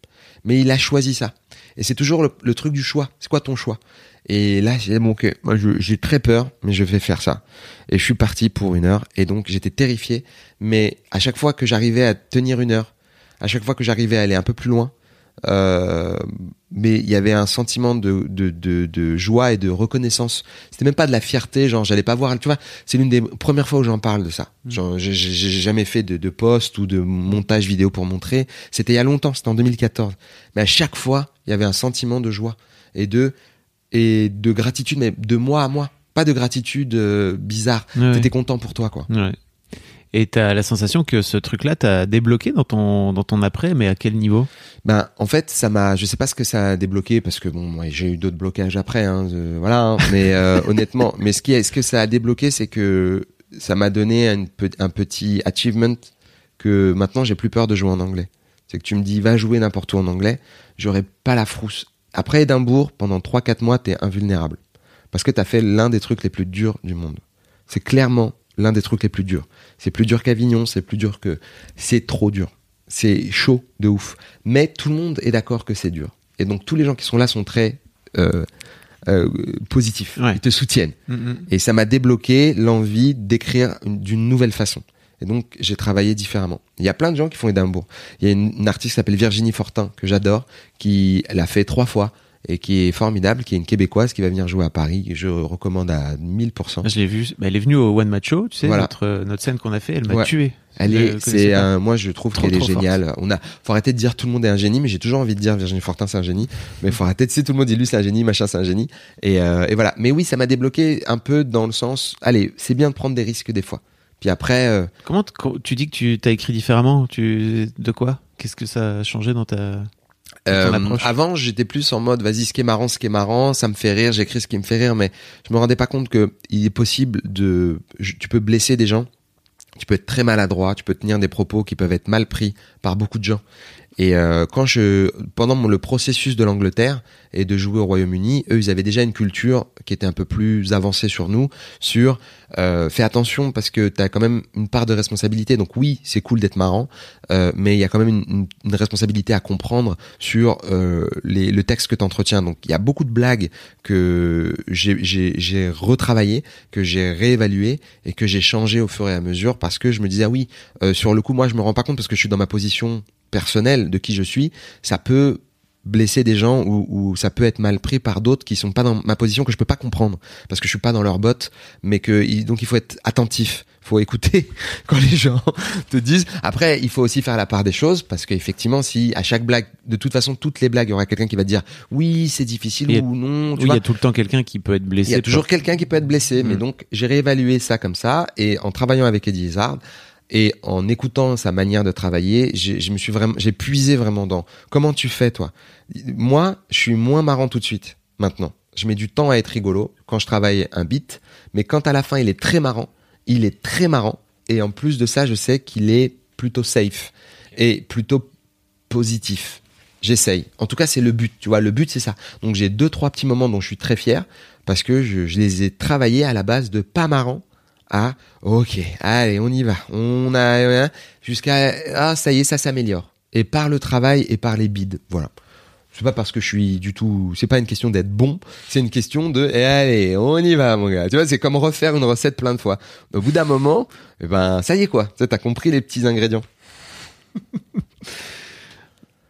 S2: Mais il a choisi ça. Et c'est toujours le, truc du choix. C'est quoi ton choix? Et là, j'ai bon, ok, moi j'ai très peur, mais je vais faire ça. Et je suis parti pour une heure. Et donc j'étais terrifié. Mais à chaque fois que j'arrivais à tenir une heure, à chaque fois que j'arrivais à aller un peu plus loin, euh, mais il y avait un sentiment de, de, de, de joie et de reconnaissance. C'était même pas de la fierté, genre j'allais pas voir, tu vois, c'est l'une des premières fois où j'en parle de ça. Genre j'ai- jamais fait de, de post ou de montage vidéo pour montrer. C'était il y a longtemps, c'était en 2014. Mais à chaque fois, il y avait un sentiment de joie et de et de gratitude, mais de moi à moi, pas de gratitude euh, bizarre.
S1: Ouais.
S2: T'étais content pour toi, quoi.
S1: Ouais. Et t'as la sensation que ce truc-là t'a débloqué dans ton, dans ton après, mais à quel niveau?
S2: Ben, en fait, ça m'a, je sais pas ce que ça a débloqué parce que bon, j'ai eu d'autres blocages après, hein, voilà. hein, mais euh, <laughs> honnêtement, mais ce qui, est, ce que ça a débloqué, c'est que ça m'a donné une un petit achievement que maintenant j'ai plus peur de jouer en anglais. C'est que tu me dis va jouer n'importe où en anglais, j'aurais pas la frousse. Après Édimbourg, pendant 3-4 mois, t'es invulnérable parce que t'as fait l'un des trucs les plus durs du monde. C'est clairement l'un des trucs les plus durs. C'est plus dur qu'Avignon, c'est plus dur que, c'est trop dur. C'est chaud de ouf. Mais tout le monde est d'accord que c'est dur. Et donc tous les gens qui sont là sont très euh, euh, positifs.
S1: Ouais.
S2: Ils te soutiennent. Et ça m'a débloqué l'envie d'écrire une- d'une nouvelle façon. Et donc j'ai travaillé différemment. Il y a plein de gens qui font Édimbourg. Il y a une, une artiste qui s'appelle Virginie Fortin que j'adore, qui l'a fait trois fois et qui est formidable, qui est une québécoise qui va venir jouer à Paris. Je recommande à 1000%.
S1: Je l'ai vu. Bah, elle est venue au One Match Show, tu sais,
S2: Voilà.
S1: notre, euh, notre scène qu'on a fait, elle m'a
S2: Ouais.
S1: tué.
S2: Elle est, c'est un, moi je trouve qu'elle est géniale. On a, faut arrêter de dire tout le monde est un génie, mais j'ai toujours envie de dire Virginie Fortin c'est un génie. Mais faut arrêter de dire tout le monde dit lui c'est un génie, machin c'est un génie. Et, euh, et voilà. Mais oui, ça m'a débloqué un peu dans le sens, allez, c'est bien de prendre des risques des fois. Puis après, euh,
S1: Comment tu dis que tu t'as écrit différemment Tu de quoi? Qu'est-ce que ça a changé dans ta
S2: Euh, avant, j'étais plus en mode vas-y, ce qui est marrant, ce qui est marrant, ça me fait rire, j'écris ce qui me fait rire, mais je me rendais pas compte que il est possible de, je- tu peux blesser des gens, tu peux être très maladroit, tu peux tenir des propos qui peuvent être mal pris par beaucoup de gens. Et euh, quand je, pendant mon- le processus de l'Angleterre et de jouer au Royaume-Uni, eux, ils avaient déjà une culture qui était un peu plus avancée sur nous, sur euh, fais attention parce que t'as quand même une part de responsabilité. Donc oui, c'est cool d'être marrant, euh, mais il y a quand même une, une- responsabilité à comprendre sur euh, les, le texte que tu entretiens. Donc il y a beaucoup de blagues que j'ai- j'ai j'ai retravaillé, que j'ai réévalué et que j'ai changé au fur et à mesure parce que je me disais ah oui, euh, sur le coup moi je me rends pas compte parce que je suis dans ma position personnelle de qui je suis, ça peut blesser des gens ou, ou ça peut être mal pris par d'autres qui sont pas dans ma position que je peux pas comprendre parce que je suis pas dans leur botte mais que donc il faut être attentif faut écouter <laughs> quand les gens te disent après il faut aussi faire la part des choses parce qu'effectivement si à chaque blague de toute façon toutes les blagues il y aura quelqu'un qui va te dire oui c'est difficile
S1: a-
S2: ou non tu
S1: Oui, il y a tout le temps quelqu'un qui peut être blessé.
S2: il y a toujours quelqu'un qui peut être blessé, mais
S1: Mm.
S2: donc j'ai réévalué ça comme ça et en travaillant avec Eddie Izzard et en écoutant sa manière de travailler, je me suis vraiment, j'ai puisé vraiment dans comment tu fais toi. Moi, je suis moins marrant tout de suite maintenant. Je mets du temps à être rigolo quand je travaille un beat, mais quand à la fin il est très marrant, il est très marrant et en plus de ça, je sais qu'il est plutôt safe et plutôt positif. J'essaye. En tout cas, c'est le but. Tu vois, le but, c'est ça. Donc, j'ai deux, trois petits moments dont je suis très fier parce que je, je les ai travaillés à la base de pas marrant à ok, allez, on y va. On a jusqu'à ah ça y est, ça s'améliore. Et par le travail et par les bides, voilà. C'est pas parce que je suis du tout. C'est pas une question d'être bon. C'est une question de eh, allez, on y va, mon gars. Tu vois, c'est comme refaire une recette plein de fois. Au bout d'un moment, eh ben ça y est quoi. Tu t'as compris les petits ingrédients. <laughs>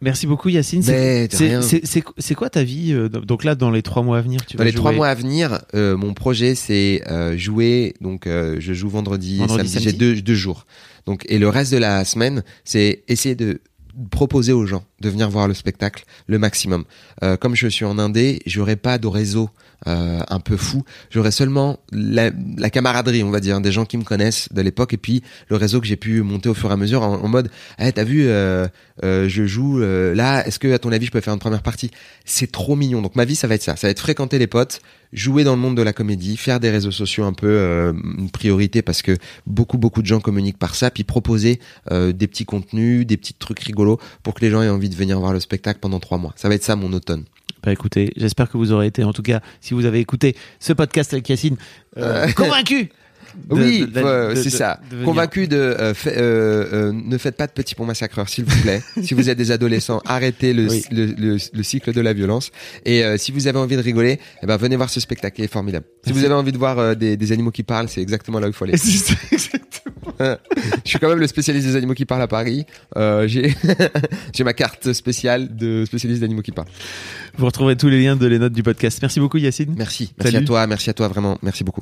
S1: Merci beaucoup Yacine. C'est- quoi ta vie euh, Donc là, dans les trois mois à venir, tu
S2: Dans
S1: vas
S2: les trois mois à venir, euh, mon projet c'est euh, jouer. Donc je joue vendredi,
S1: Vendredi,
S2: samedi. J'ai deux, deux jours. Donc et le reste de la semaine, c'est essayer de proposer aux gens de venir voir le spectacle le maximum. Euh, comme je suis en Indé, j'aurai pas de réseau euh, un peu fou. J'aurai seulement la, camaraderie, on va dire, des gens qui me connaissent de l'époque et puis le réseau que j'ai pu monter au fur et à mesure en, mode, eh, t'as vu, euh, je joue là. Est-ce que à ton avis, je peux faire une première partie? C'est trop mignon. Donc ma vie, ça va être ça. Ça va être fréquenter les potes, jouer dans le monde de la comédie, faire des réseaux sociaux un peu une priorité parce que beaucoup beaucoup de gens communiquent par ça, puis proposer des petits contenus, des petits trucs rigolos pour que les gens aient envie de venir voir le spectacle pendant trois mois. Ça va être ça mon automne.
S1: Bah écoutez, j'espère que vous aurez été, en tout cas, si vous avez écouté ce podcast avec Yacine, euh, <laughs> convaincu. De-
S2: oui, euh, c'est ça.
S1: de.
S2: Convaincu de euh, fait- euh, euh, ne faites pas de petits ponts massacreurs, s'il vous plaît. <laughs> si vous êtes des adolescents, arrêtez le,
S1: Oui.
S2: le, le- le cycle de la violence. Et euh, si vous avez envie de rigoler, eh ben venez voir ce spectacle, il est formidable. Si vous avez envie de voir euh, des, des animaux qui parlent, c'est exactement là où il faut aller. <laughs> Je suis quand même le spécialiste des animaux qui parlent à Paris. Euh, j'ai <laughs> j'ai ma carte spéciale de spécialiste d'animaux qui parlent.
S1: Vous retrouverez tous les liens de les notes du podcast. Merci beaucoup Yacine.
S2: Merci, merci
S1: Salut.
S2: à toi, merci à toi vraiment, merci beaucoup.